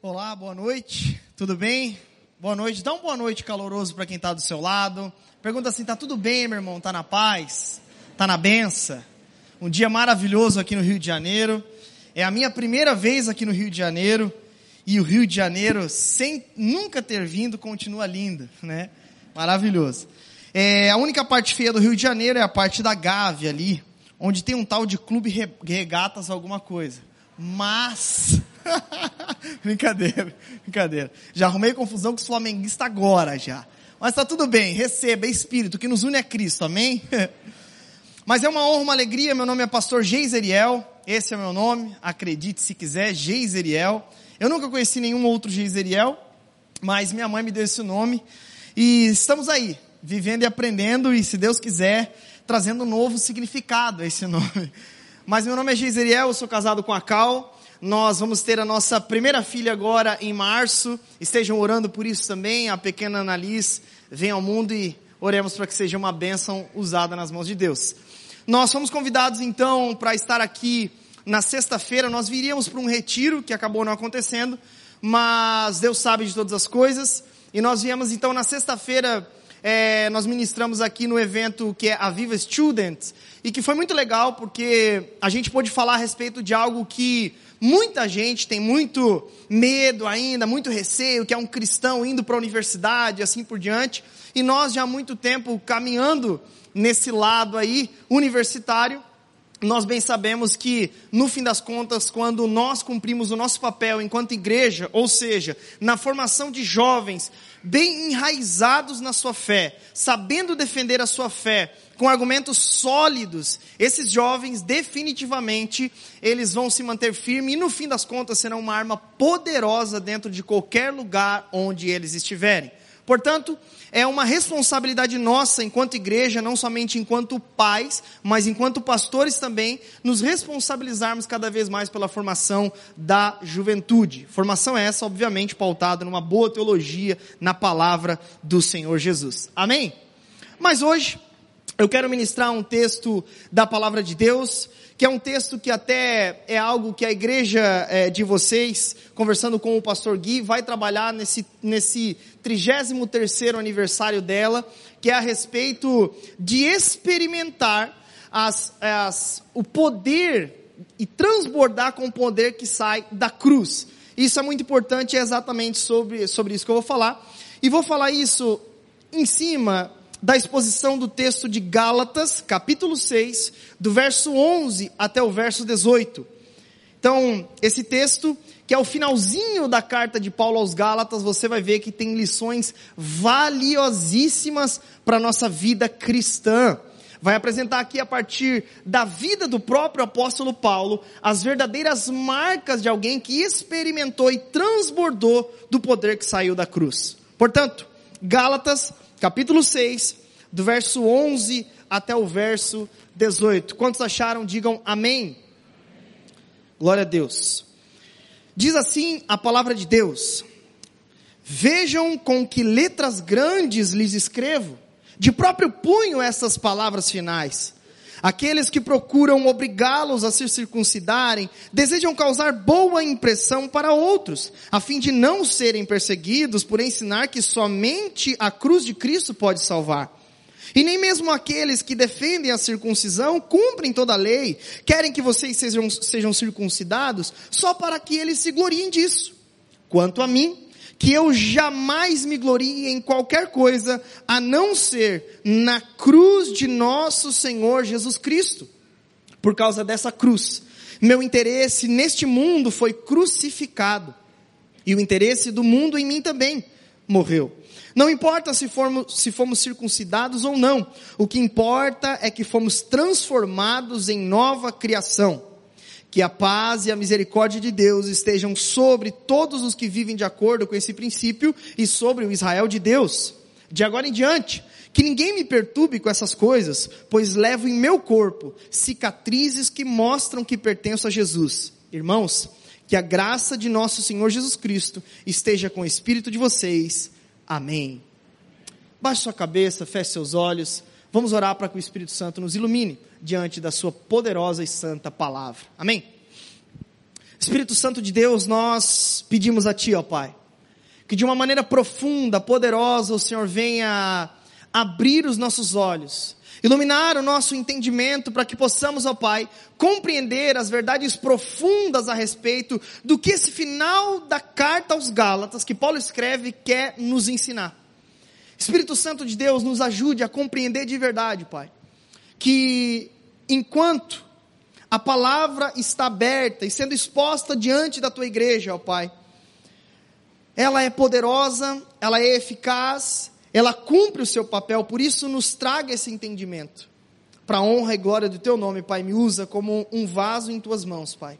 Olá, boa noite, tudo bem? Boa noite, dá um boa noite caloroso para quem está do seu lado. Pergunta assim, tá tudo bem, meu irmão? Tá na paz? Tá na benção? Um dia maravilhoso aqui no Rio de Janeiro. É a minha primeira vez aqui no Rio de Janeiro. E o Rio de Janeiro, sem nunca ter vindo, continua lindo, né? Maravilhoso. É, a única parte feia do Rio de Janeiro é a parte da Gávea ali, onde tem um tal de clube regatas alguma coisa. Mas brincadeira, brincadeira. Já arrumei confusão com os flamenguistas agora já. Mas está tudo bem, receba, é Espírito, que nos une a Cristo, amém? Mas é uma honra, uma alegria, meu nome é pastor Geiseriel, esse é meu nome, acredite se quiser, Geiseriel. Eu nunca conheci nenhum outro Geiseriel, mas minha mãe me deu esse nome. E estamos aí, vivendo e aprendendo, e se Deus quiser, trazendo um novo significado a esse nome. Mas meu nome é Geiseriel, eu sou casado com a Cal, nós vamos ter a nossa primeira filha agora em março. Estejam orando por isso também. A pequena Annalise vem ao mundo e oremos para que seja uma bênção usada nas mãos de Deus. Nós fomos convidados então para estar aqui na sexta-feira. Nós viríamos para um retiro que acabou não acontecendo, mas Deus sabe de todas as coisas. E nós viemos então na sexta-feira é, nós ministramos aqui no evento que é a Viva Student, e que foi muito legal porque a gente pôde falar a respeito de algo que Muita gente tem muito medo ainda, muito receio, que é um cristão indo para a universidade e assim por diante. E nós já há muito tempo caminhando nesse lado aí universitário, nós bem sabemos que, no fim das contas, quando nós cumprimos o nosso papel enquanto igreja, ou seja, na formação de jovens bem enraizados na sua fé, sabendo defender a sua fé, com argumentos sólidos, esses jovens definitivamente eles vão se manter firmes e no fim das contas serão uma arma poderosa dentro de qualquer lugar onde eles estiverem. Portanto, é uma responsabilidade nossa enquanto igreja, não somente enquanto pais, mas enquanto pastores também, nos responsabilizarmos cada vez mais pela formação da juventude. Formação essa, obviamente, pautada numa boa teologia, na palavra do Senhor Jesus. Amém? Mas hoje, eu quero ministrar um texto da palavra de Deus, que é um texto que até é algo que a igreja é, de vocês, conversando com o pastor Gui, vai trabalhar nesse, nesse 33 aniversário dela, que é a respeito de experimentar as, as, o poder e transbordar com o poder que sai da cruz. Isso é muito importante, é exatamente sobre, sobre isso que eu vou falar. E vou falar isso em cima da exposição do texto de Gálatas, capítulo 6, do verso 11 até o verso 18. Então, esse texto, que é o finalzinho da carta de Paulo aos Gálatas, você vai ver que tem lições valiosíssimas para a nossa vida cristã. Vai apresentar aqui a partir da vida do próprio apóstolo Paulo as verdadeiras marcas de alguém que experimentou e transbordou do poder que saiu da cruz. Portanto, Gálatas capítulo 6, do verso 11 até o verso 18. Quantos acharam? Digam amém. Glória a Deus. Diz assim a palavra de Deus: Vejam com que letras grandes lhes escrevo, de próprio punho essas palavras finais. Aqueles que procuram obrigá-los a se circuncidarem desejam causar boa impressão para outros, a fim de não serem perseguidos por ensinar que somente a cruz de Cristo pode salvar. E nem mesmo aqueles que defendem a circuncisão cumprem toda a lei, querem que vocês sejam, sejam circuncidados só para que eles se gloriem disso. Quanto a mim, que eu jamais me glorie em qualquer coisa a não ser na cruz de nosso Senhor Jesus Cristo. Por causa dessa cruz, meu interesse neste mundo foi crucificado e o interesse do mundo em mim também morreu. Não importa se fomos, se fomos circuncidados ou não, o que importa é que fomos transformados em nova criação. Que a paz e a misericórdia de Deus estejam sobre todos os que vivem de acordo com esse princípio e sobre o Israel de Deus. De agora em diante, que ninguém me perturbe com essas coisas, pois levo em meu corpo cicatrizes que mostram que pertenço a Jesus. Irmãos, que a graça de nosso Senhor Jesus Cristo esteja com o espírito de vocês. Amém. Baixe sua cabeça, feche seus olhos. Vamos orar para que o Espírito Santo nos ilumine diante da sua poderosa e santa palavra. Amém? Espírito Santo de Deus, nós pedimos a Ti, ó Pai, que de uma maneira profunda, poderosa, o Senhor venha abrir os nossos olhos, iluminar o nosso entendimento para que possamos, ó Pai, compreender as verdades profundas a respeito do que esse final da carta aos Gálatas, que Paulo escreve, quer nos ensinar. Espírito Santo de Deus, nos ajude a compreender de verdade, Pai, que enquanto a palavra está aberta e sendo exposta diante da tua igreja, ó Pai. Ela é poderosa, ela é eficaz, ela cumpre o seu papel, por isso nos traga esse entendimento. Para a honra e glória do teu nome, Pai, me usa como um vaso em tuas mãos, Pai.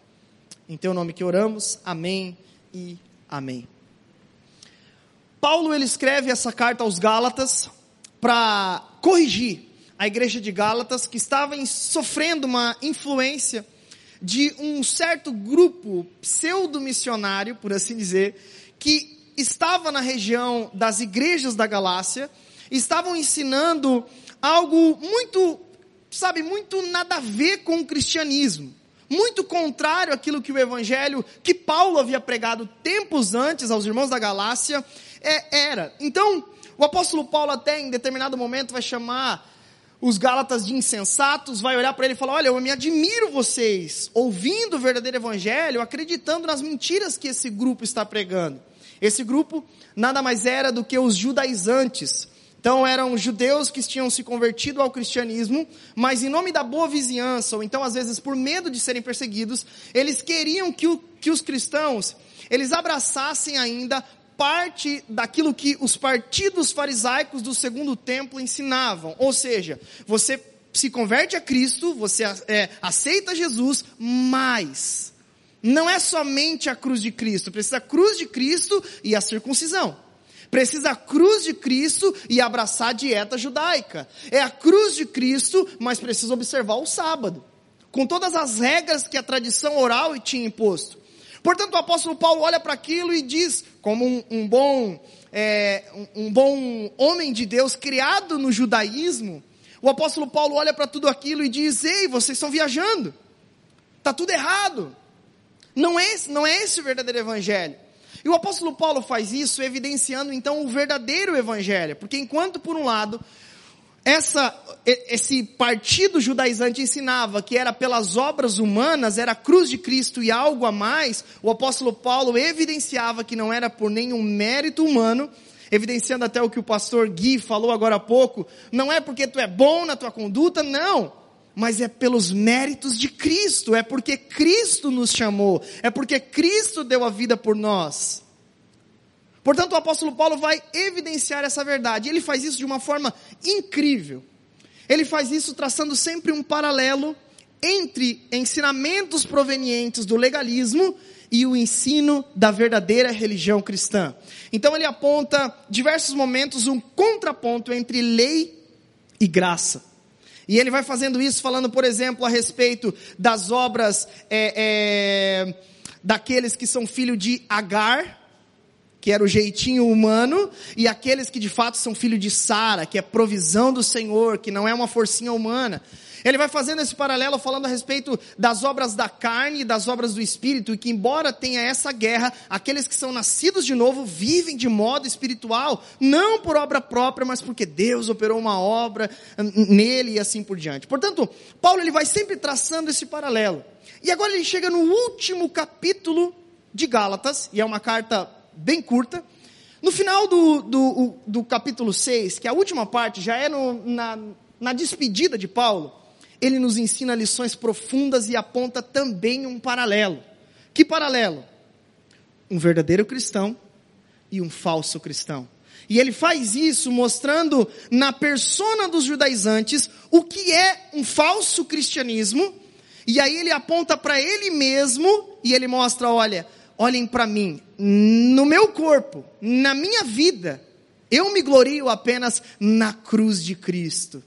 Em teu nome que oramos, amém e amém. Paulo ele escreve essa carta aos Gálatas para corrigir a igreja de Gálatas, que estava sofrendo uma influência de um certo grupo pseudo-missionário, por assim dizer, que estava na região das igrejas da Galácia, estavam ensinando algo muito, sabe, muito nada a ver com o cristianismo. Muito contrário àquilo que o evangelho que Paulo havia pregado tempos antes aos irmãos da Galácia é, era. Então, o apóstolo Paulo até em determinado momento vai chamar os Gálatas de insensatos, vai olhar para ele e falar: Olha, eu me admiro vocês, ouvindo o verdadeiro evangelho, acreditando nas mentiras que esse grupo está pregando. Esse grupo nada mais era do que os judaizantes. Então eram judeus que tinham se convertido ao cristianismo, mas em nome da boa vizinhança, ou então às vezes por medo de serem perseguidos, eles queriam que, o, que os cristãos, eles abraçassem ainda parte daquilo que os partidos farisaicos do segundo templo ensinavam. Ou seja, você se converte a Cristo, você é, aceita Jesus, mas não é somente a cruz de Cristo, precisa a cruz de Cristo e a circuncisão. Precisa a cruz de Cristo e abraçar a dieta judaica. É a cruz de Cristo, mas precisa observar o sábado. Com todas as regras que a tradição oral tinha imposto. Portanto, o apóstolo Paulo olha para aquilo e diz, como um, um bom, é, um, um bom homem de Deus criado no judaísmo, o apóstolo Paulo olha para tudo aquilo e diz: Ei, vocês estão viajando, está tudo errado. Não é, não é esse o verdadeiro evangelho. E o apóstolo Paulo faz isso evidenciando então o verdadeiro evangelho, porque enquanto por um lado essa, esse partido judaizante ensinava que era pelas obras humanas, era a cruz de Cristo e algo a mais, o apóstolo Paulo evidenciava que não era por nenhum mérito humano, evidenciando até o que o pastor Gui falou agora há pouco, não é porque tu é bom na tua conduta, não, mas é pelos méritos de Cristo, é porque Cristo nos chamou, é porque Cristo deu a vida por nós. Portanto, o apóstolo Paulo vai evidenciar essa verdade. Ele faz isso de uma forma incrível. Ele faz isso traçando sempre um paralelo entre ensinamentos provenientes do legalismo e o ensino da verdadeira religião cristã. Então ele aponta diversos momentos um contraponto entre lei e graça. E ele vai fazendo isso falando, por exemplo, a respeito das obras é, é, daqueles que são filho de Agar, que era o jeitinho humano, e aqueles que de fato são filhos de Sara, que é provisão do Senhor, que não é uma forcinha humana. Ele vai fazendo esse paralelo falando a respeito das obras da carne e das obras do espírito, e que embora tenha essa guerra, aqueles que são nascidos de novo vivem de modo espiritual, não por obra própria, mas porque Deus operou uma obra nele e assim por diante. Portanto, Paulo ele vai sempre traçando esse paralelo. E agora ele chega no último capítulo de Gálatas, e é uma carta bem curta. No final do, do, do capítulo 6, que é a última parte, já é no, na, na despedida de Paulo, ele nos ensina lições profundas e aponta também um paralelo. Que paralelo? Um verdadeiro cristão e um falso cristão. E ele faz isso mostrando na persona dos judaizantes o que é um falso cristianismo. E aí ele aponta para ele mesmo e ele mostra, olha, olhem para mim, no meu corpo, na minha vida, eu me glorio apenas na cruz de Cristo.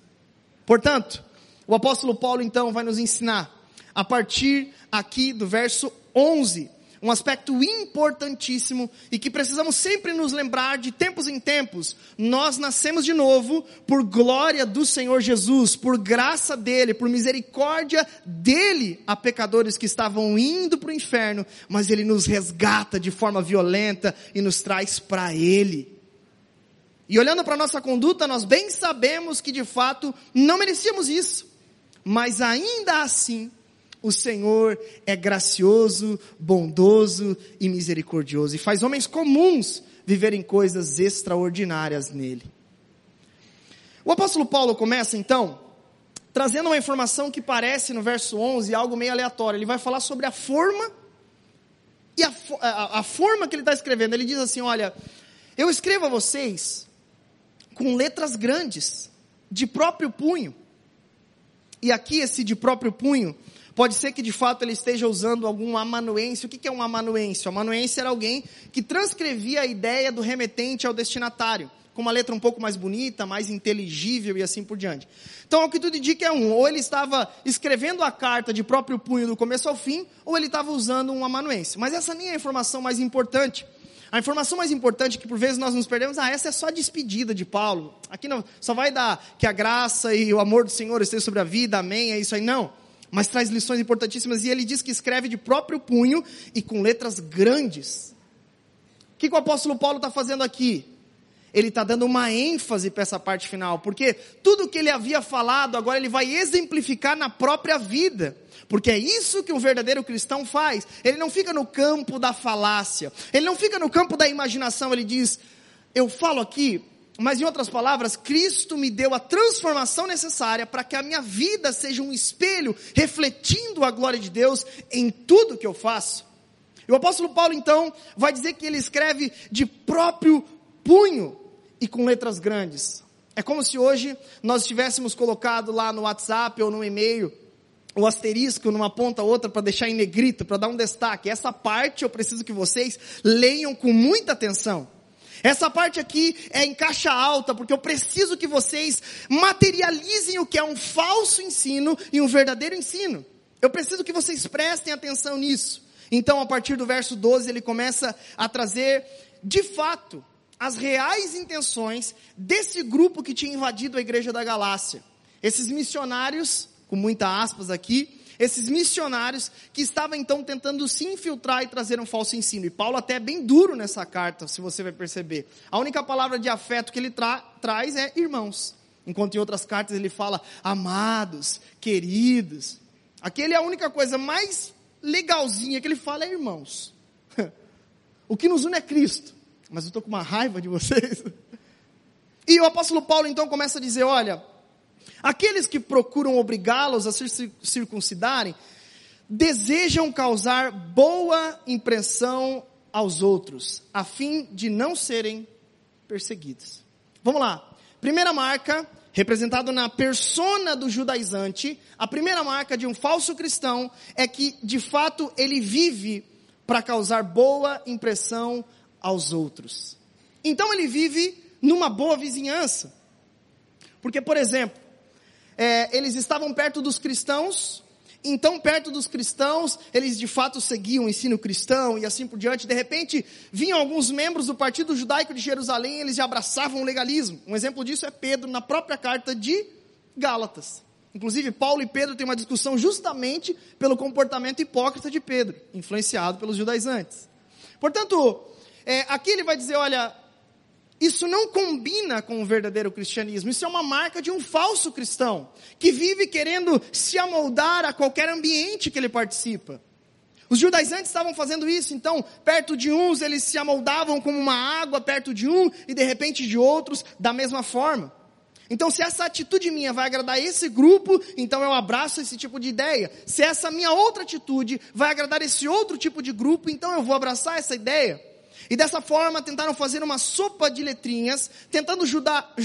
Portanto, o apóstolo Paulo então vai nos ensinar, a partir aqui do verso 11, um aspecto importantíssimo e que precisamos sempre nos lembrar de tempos em tempos. Nós nascemos de novo por glória do Senhor Jesus, por graça dele, por misericórdia dele a pecadores que estavam indo para o inferno, mas ele nos resgata de forma violenta e nos traz para ele. E olhando para a nossa conduta, nós bem sabemos que de fato não merecíamos isso, mas ainda assim, o Senhor é gracioso, bondoso e misericordioso e faz homens comuns viverem coisas extraordinárias nele. O apóstolo Paulo começa então trazendo uma informação que parece no verso 11 algo meio aleatório. Ele vai falar sobre a forma e a, a, a forma que ele está escrevendo. Ele diz assim: Olha, eu escrevo a vocês com letras grandes, de próprio punho. E aqui esse de próprio punho Pode ser que de fato ele esteja usando algum amanuense. O que é um amanuense? O amanuense era alguém que transcrevia a ideia do remetente ao destinatário, com uma letra um pouco mais bonita, mais inteligível e assim por diante. Então, o que tudo indica é um, ou ele estava escrevendo a carta de próprio punho do começo ao fim, ou ele estava usando um amanuense. Mas essa nem é a informação mais importante. A informação mais importante que por vezes nós nos perdemos, ah, essa é só a despedida de Paulo. Aqui não, só vai dar que a graça e o amor do Senhor esteja sobre a vida, amém, é isso aí. Não mas traz lições importantíssimas. E ele diz que escreve de próprio punho e com letras grandes. O que, que o apóstolo Paulo está fazendo aqui? Ele está dando uma ênfase para essa parte final, porque tudo que ele havia falado, agora ele vai exemplificar na própria vida. Porque é isso que um verdadeiro cristão faz. Ele não fica no campo da falácia, ele não fica no campo da imaginação, ele diz: Eu falo aqui mas em outras palavras, Cristo me deu a transformação necessária para que a minha vida seja um espelho refletindo a glória de Deus em tudo que eu faço. E o apóstolo Paulo então vai dizer que ele escreve de próprio punho e com letras grandes. É como se hoje nós tivéssemos colocado lá no WhatsApp ou no e-mail o asterisco numa ponta ou outra para deixar em negrito, para dar um destaque. Essa parte eu preciso que vocês leiam com muita atenção. Essa parte aqui é em caixa alta, porque eu preciso que vocês materializem o que é um falso ensino e um verdadeiro ensino. Eu preciso que vocês prestem atenção nisso. Então, a partir do verso 12, ele começa a trazer, de fato, as reais intenções desse grupo que tinha invadido a igreja da Galácia. Esses missionários, com muita aspas aqui, esses missionários que estavam então tentando se infiltrar e trazer um falso ensino. E Paulo até é bem duro nessa carta, se você vai perceber. A única palavra de afeto que ele tra traz é irmãos. Enquanto em outras cartas ele fala amados, queridos. Aquele é a única coisa mais legalzinha que ele fala é irmãos. o que nos une é Cristo. Mas eu estou com uma raiva de vocês. E o apóstolo Paulo então começa a dizer: olha, Aqueles que procuram obrigá-los a se circuncidarem desejam causar boa impressão aos outros, a fim de não serem perseguidos. Vamos lá. Primeira marca, representado na persona do judaizante, a primeira marca de um falso cristão é que, de fato, ele vive para causar boa impressão aos outros. Então ele vive numa boa vizinhança. Porque, por exemplo, é, eles estavam perto dos cristãos, então perto dos cristãos, eles de fato seguiam o ensino cristão e assim por diante. De repente, vinham alguns membros do Partido Judaico de Jerusalém, eles já abraçavam o legalismo. Um exemplo disso é Pedro, na própria carta de Gálatas. Inclusive, Paulo e Pedro têm uma discussão justamente pelo comportamento hipócrita de Pedro, influenciado pelos judaizantes. Portanto, é, aqui ele vai dizer: olha, isso não combina com o verdadeiro cristianismo. Isso é uma marca de um falso cristão, que vive querendo se amoldar a qualquer ambiente que ele participa. Os judaizantes estavam fazendo isso, então, perto de uns eles se amoldavam como uma água perto de um e de repente de outros da mesma forma. Então, se essa atitude minha vai agradar esse grupo, então eu abraço esse tipo de ideia. Se essa minha outra atitude vai agradar esse outro tipo de grupo, então eu vou abraçar essa ideia. E dessa forma tentaram fazer uma sopa de letrinhas, tentando juntar,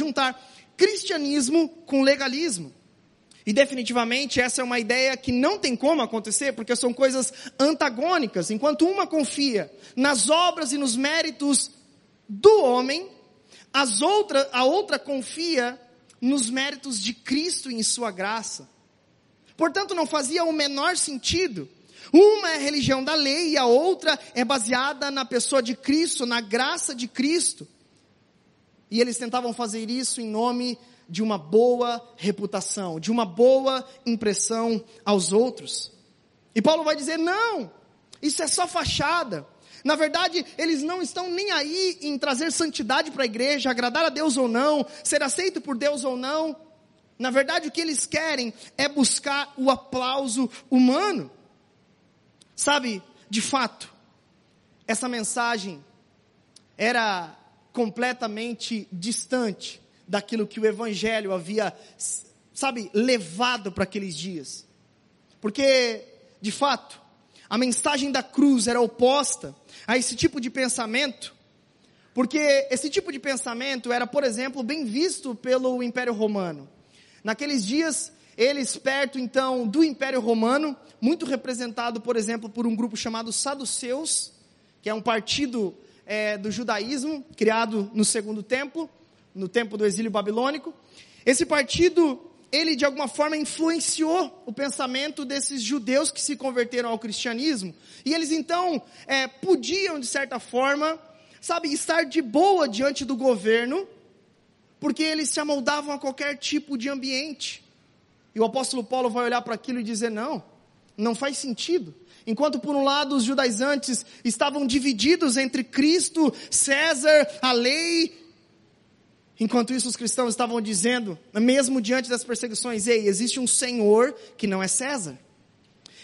cristianismo com legalismo. E definitivamente essa é uma ideia que não tem como acontecer, porque são coisas antagônicas. Enquanto uma confia nas obras e nos méritos do homem, as outra, a outra confia nos méritos de Cristo e em sua graça. Portanto, não fazia o menor sentido Uma é a religião da lei e a outra é baseada na pessoa de Cristo, na graça de Cristo. E eles tentavam fazer isso em nome de uma boa reputação, de uma boa impressão aos outros. E Paulo vai dizer: não, isso é só fachada. Na verdade, eles não estão nem aí em trazer santidade para a igreja, agradar a Deus ou não, ser aceito por Deus ou não. Na verdade, o que eles querem é buscar o aplauso humano. Sabe, de fato, essa mensagem era completamente distante daquilo que o Evangelho havia, sabe, levado para aqueles dias. Porque, de fato, a mensagem da cruz era oposta a esse tipo de pensamento, porque esse tipo de pensamento era, por exemplo, bem visto pelo Império Romano. Naqueles dias, eles perto então do Império Romano, muito representado, por exemplo, por um grupo chamado Saduceus, que é um partido é, do judaísmo criado no segundo templo, no tempo do exílio babilônico. Esse partido, ele de alguma forma influenciou o pensamento desses judeus que se converteram ao cristianismo. E eles então é, podiam, de certa forma, sabe, estar de boa diante do governo, porque eles se amoldavam a qualquer tipo de ambiente. E o apóstolo Paulo vai olhar para aquilo e dizer: não, não faz sentido. Enquanto por um lado os judaizantes estavam divididos entre Cristo, César, a lei Enquanto isso, os cristãos estavam dizendo, mesmo diante das perseguições, ei, existe um Senhor que não é César.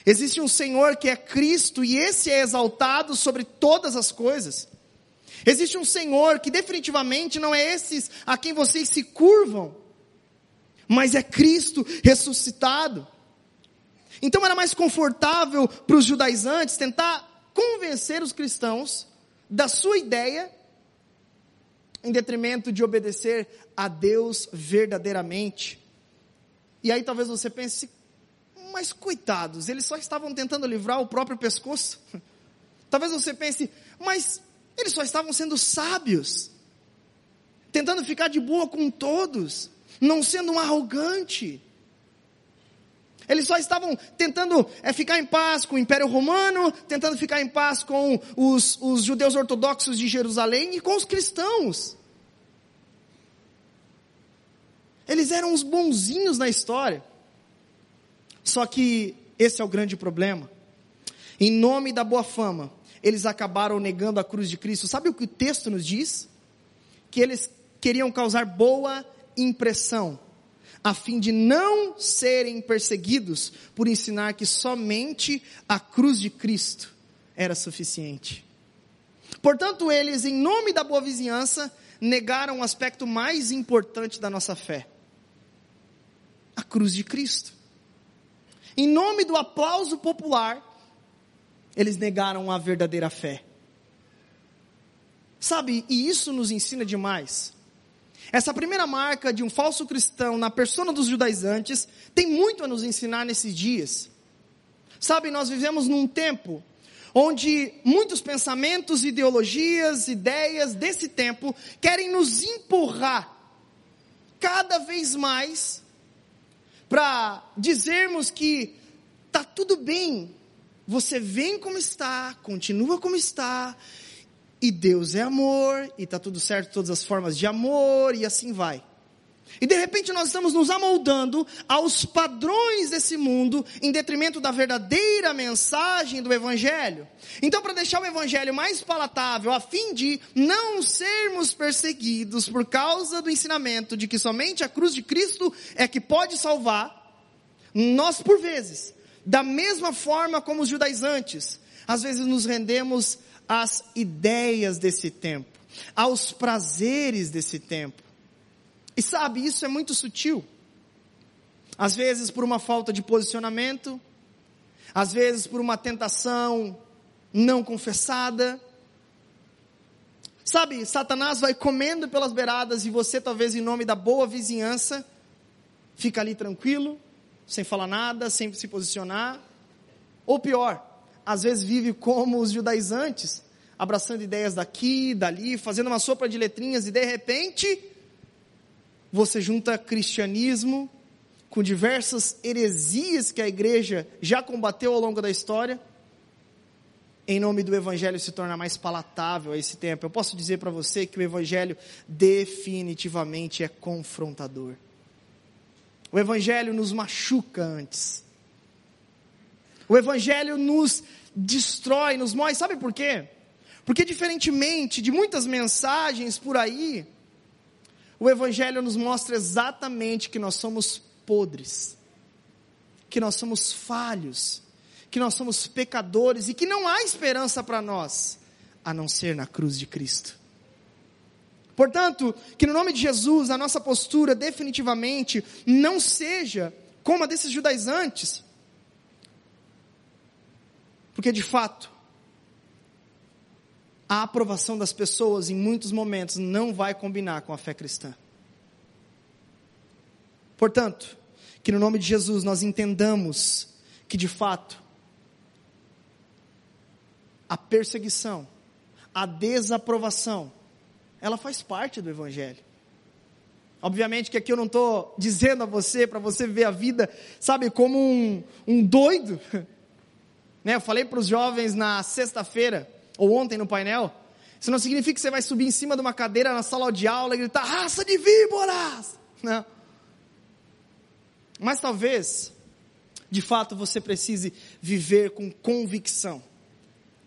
Existe um Senhor que é Cristo e esse é exaltado sobre todas as coisas. Existe um Senhor que definitivamente não é esses a quem vocês se curvam, mas é Cristo ressuscitado. Então era mais confortável para os judaizantes tentar convencer os cristãos da sua ideia em detrimento de obedecer a Deus verdadeiramente. E aí talvez você pense, mas coitados, eles só estavam tentando livrar o próprio pescoço. Talvez você pense, mas eles só estavam sendo sábios, tentando ficar de boa com todos, não sendo um arrogante. Eles só estavam tentando é, ficar em paz com o Império Romano, tentando ficar em paz com os, os judeus ortodoxos de Jerusalém e com os cristãos. Eles eram os bonzinhos na história. Só que esse é o grande problema. Em nome da boa fama, eles acabaram negando a cruz de Cristo. Sabe o que o texto nos diz? Que eles queriam causar boa impressão a fim de não serem perseguidos por ensinar que somente a cruz de Cristo era suficiente. Portanto, eles, em nome da boa vizinhança, negaram o aspecto mais importante da nossa fé: a cruz de Cristo. Em nome do aplauso popular, eles negaram a verdadeira fé. Sabe, e isso nos ensina demais. Essa primeira marca de um falso cristão na persona dos judaizantes tem muito a nos ensinar nesses dias. Sabe, nós vivemos num tempo onde muitos pensamentos, ideologias, ideias desse tempo querem nos empurrar cada vez mais para dizermos que tá tudo bem, você vem como está, continua como está, e Deus é amor, e está tudo certo, todas as formas de amor, e assim vai. E de repente nós estamos nos amoldando aos padrões desse mundo, em detrimento da verdadeira mensagem do Evangelho. Então, para deixar o Evangelho mais palatável, a fim de não sermos perseguidos por causa do ensinamento de que somente a cruz de Cristo é que pode salvar, nós, por vezes, da mesma forma como os judaizantes, às vezes nos rendemos às ideias desse tempo, aos prazeres desse tempo. E sabe, isso é muito sutil. Às vezes por uma falta de posicionamento, às vezes por uma tentação não confessada. Sabe, Satanás vai comendo pelas beiradas e você, talvez em nome da boa vizinhança, fica ali tranquilo, sem falar nada, sem se posicionar. Ou pior, às vezes vive como os judaizantes, abraçando ideias daqui, dali, fazendo uma sopa de letrinhas e de repente você junta cristianismo com diversas heresias que a igreja já combateu ao longo da história em nome do Evangelho se tornar mais palatável a esse tempo, eu posso dizer para você que o Evangelho definitivamente é confrontador. O Evangelho nos machuca antes. O Evangelho nos destrói, nos morre. Sabe por quê? Porque, diferentemente de muitas mensagens por aí, o Evangelho nos mostra exatamente que nós somos podres, que nós somos falhos, que nós somos pecadores e que não há esperança para nós, a não ser na cruz de Cristo. Portanto, que no nome de Jesus a nossa postura definitivamente não seja como a desses judaizantes, porque de fato, a aprovação das pessoas em muitos momentos não vai combinar com a fé cristã. Portanto, que no nome de Jesus nós entendamos que de fato a perseguição, a desaprovação, ela faz parte do Evangelho. Obviamente que aqui eu não estou dizendo a você, para você ver a vida, sabe, como um, um doido. Né? Eu falei para os jovens na sexta-feira, ou ontem no painel, isso não significa que você vai subir em cima de uma cadeira na sala de aula e gritar, raça de víboras! Não. Mas talvez, de fato, você precise viver com convicção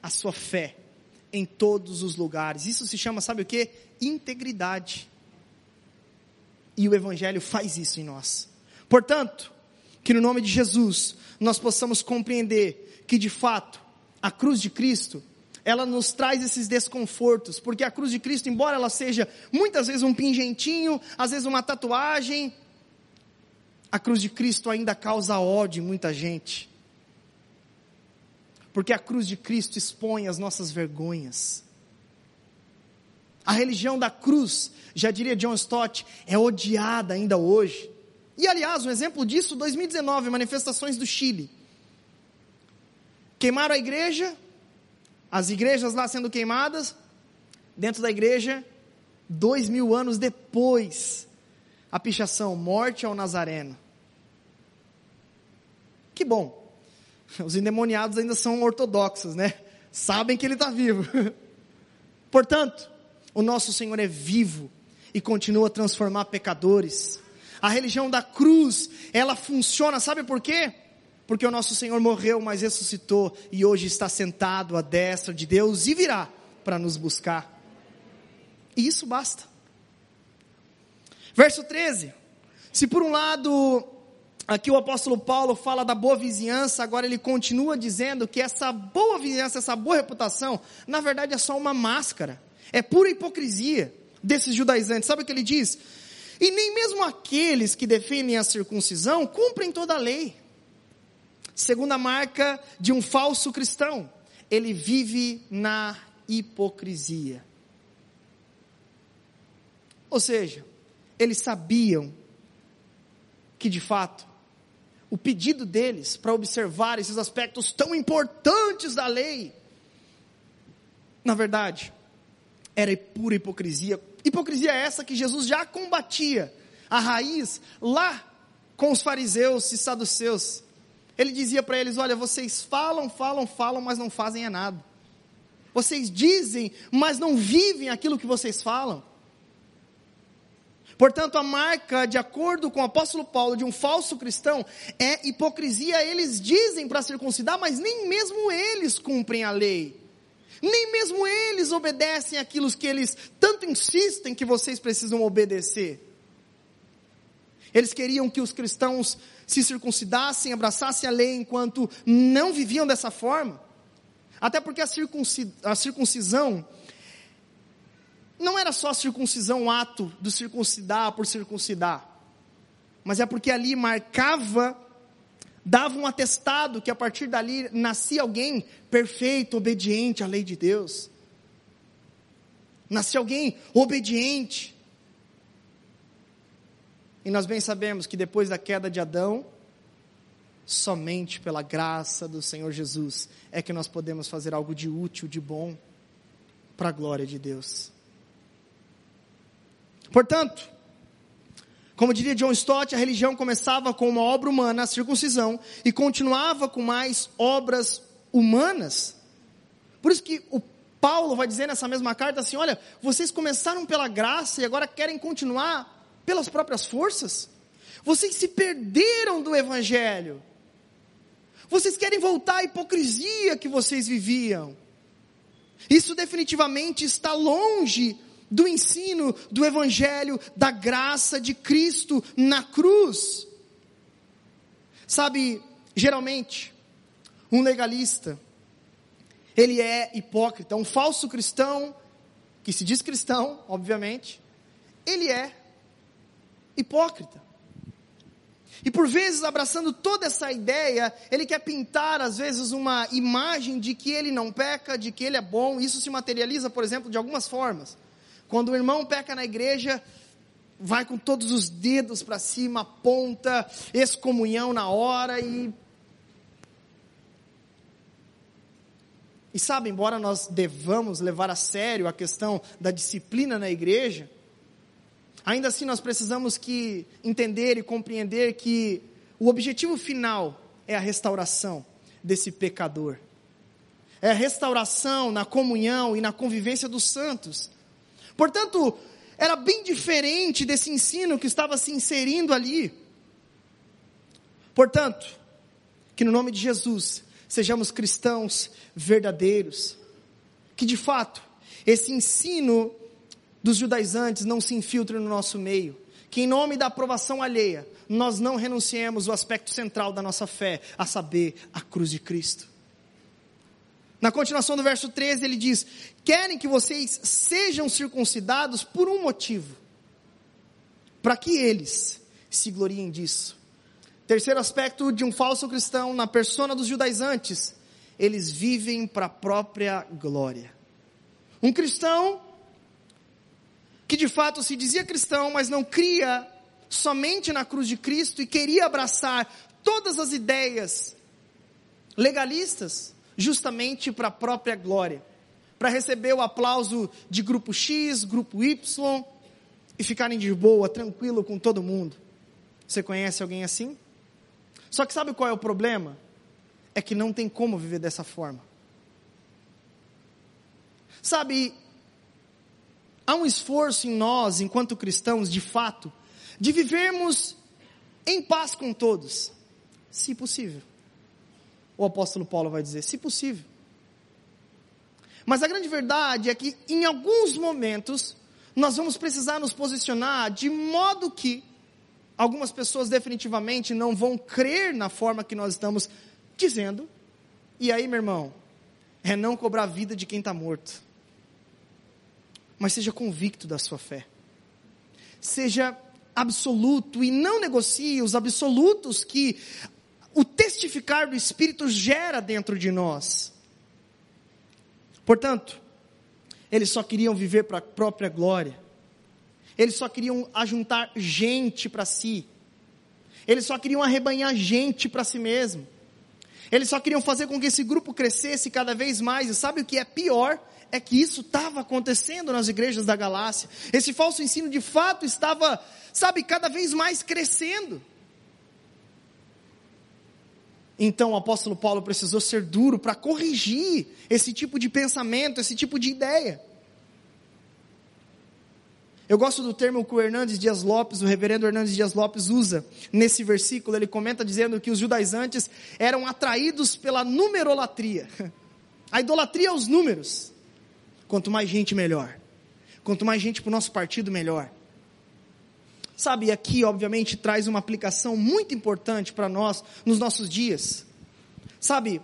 a sua fé em todos os lugares. Isso se chama, sabe o que? Integridade. E o Evangelho faz isso em nós. Portanto, que no nome de Jesus nós possamos compreender que de fato a cruz de Cristo ela nos traz esses desconfortos, porque a cruz de Cristo, embora ela seja muitas vezes um pingentinho, às vezes uma tatuagem, a cruz de Cristo ainda causa ódio em muita gente porque a cruz de Cristo expõe as nossas vergonhas. A religião da cruz, já diria John Stott, é odiada ainda hoje. E aliás, um exemplo disso, 2019, manifestações do Chile. Queimaram a igreja, as igrejas lá sendo queimadas, dentro da igreja, dois mil anos depois, a pichação, morte ao Nazareno. Que bom, os endemoniados ainda são ortodoxos, né? Sabem que ele está vivo. Portanto, o nosso Senhor é vivo e continua a transformar pecadores. A religião da cruz, ela funciona, sabe por quê? Porque o nosso Senhor morreu, mas ressuscitou e hoje está sentado à destra de Deus e virá para nos buscar. E isso basta. Verso 13. Se por um lado Aqui o apóstolo Paulo fala da boa vizinhança, agora ele continua dizendo que essa boa vizinhança, essa boa reputação, na verdade é só uma máscara. É pura hipocrisia desses judaizantes. Sabe o que ele diz? E nem mesmo aqueles que defendem a circuncisão cumprem toda a lei. Segunda marca de um falso cristão, ele vive na hipocrisia. Ou seja, eles sabiam que de fato o pedido deles para observar esses aspectos tão importantes da lei, na verdade, era pura hipocrisia. Hipocrisia é essa que Jesus já combatia, a raiz lá com os fariseus e saduceus. Ele dizia para eles: Olha, vocês falam, falam, falam, mas não fazem é nada. Vocês dizem, mas não vivem aquilo que vocês falam. Portanto, a marca, de acordo com o apóstolo Paulo, de um falso cristão é hipocrisia. Eles dizem para circuncidar, mas nem mesmo eles cumprem a lei. Nem mesmo eles obedecem aquilo que eles tanto insistem que vocês precisam obedecer. Eles queriam que os cristãos se circuncidassem, abraçassem a lei, enquanto não viviam dessa forma. Até porque a circuncisão não era só circuncisão o ato do circuncidar por circuncidar, mas é porque ali marcava, dava um atestado que a partir dali nascia alguém perfeito, obediente à lei de Deus. Nascia alguém obediente. E nós bem sabemos que depois da queda de Adão, somente pela graça do Senhor Jesus é que nós podemos fazer algo de útil, de bom, para a glória de Deus. Portanto, como diria John Stott, a religião começava com uma obra humana, a circuncisão, e continuava com mais obras humanas. Por isso que o Paulo vai dizer nessa mesma carta assim: olha, vocês começaram pela graça e agora querem continuar pelas próprias forças? Vocês se perderam do Evangelho. Vocês querem voltar à hipocrisia que vocês viviam. Isso definitivamente está longe do ensino do Evangelho, da graça de Cristo na cruz. Sabe, geralmente, um legalista, ele é hipócrita, um falso cristão, que se diz cristão, obviamente, ele é hipócrita. E por vezes, abraçando toda essa ideia, ele quer pintar, às vezes, uma imagem de que ele não peca, de que ele é bom. Isso se materializa, por exemplo, de algumas formas. Quando o irmão peca na igreja, vai com todos os dedos para cima, aponta, excomunhão na hora e. E sabe, embora nós devamos levar a sério a questão da disciplina na igreja, Ainda assim, nós precisamos que entender e compreender que o objetivo final é a restauração desse pecador. É a restauração na comunhão e na convivência dos santos. Portanto, era bem diferente desse ensino que estava se inserindo ali. Portanto, que no nome de Jesus sejamos cristãos verdadeiros, que de fato esse ensino dos judaizantes não se infiltre no nosso meio. Que em nome da aprovação alheia, nós não renunciemos o aspecto central da nossa fé, a saber, a cruz de Cristo. Na continuação do verso 13, ele diz: Querem que vocês sejam circuncidados por um motivo, para que eles se gloriem disso. Terceiro aspecto de um falso cristão na persona dos judaizantes, eles vivem para a própria glória. Um cristão que de fato se dizia cristão, mas não cria somente na cruz de Cristo e queria abraçar todas as ideias legalistas, justamente para a própria glória, para receber o aplauso de grupo X, grupo Y e ficarem de boa, tranquilo com todo mundo. Você conhece alguém assim? Só que sabe qual é o problema? É que não tem como viver dessa forma. Sabe, há um esforço em nós, enquanto cristãos, de fato, de vivermos em paz com todos, se possível. O apóstolo Paulo vai dizer, se possível. Mas a grande verdade é que, em alguns momentos, nós vamos precisar nos posicionar de modo que algumas pessoas definitivamente não vão crer na forma que nós estamos dizendo. E aí, meu irmão, é não cobrar a vida de quem está morto mas seja convicto da sua fé. Seja absoluto e não negocie os absolutos que o testificar do Espírito gera dentro de nós. Portanto, eles só queriam viver para a própria glória. Eles só queriam ajuntar gente para si. Eles só queriam arrebanhar gente para si mesmo. Eles só queriam fazer com que esse grupo crescesse cada vez mais. E sabe o que é pior? é que isso estava acontecendo nas igrejas da Galácia. Esse falso ensino de fato estava, sabe, cada vez mais crescendo. Então o apóstolo Paulo precisou ser duro para corrigir esse tipo de pensamento, esse tipo de ideia. Eu gosto do termo que o Hernandes Dias Lopes, o reverendo Hernandes Dias Lopes usa nesse versículo. Ele comenta dizendo que os judaizantes eram atraídos pela numerolatria. A idolatria aos números. Quanto mais gente, melhor. Quanto mais gente para o nosso partido, melhor. Sabe, aqui, obviamente, traz uma aplicação muito importante para nós nos nossos dias. Sabe,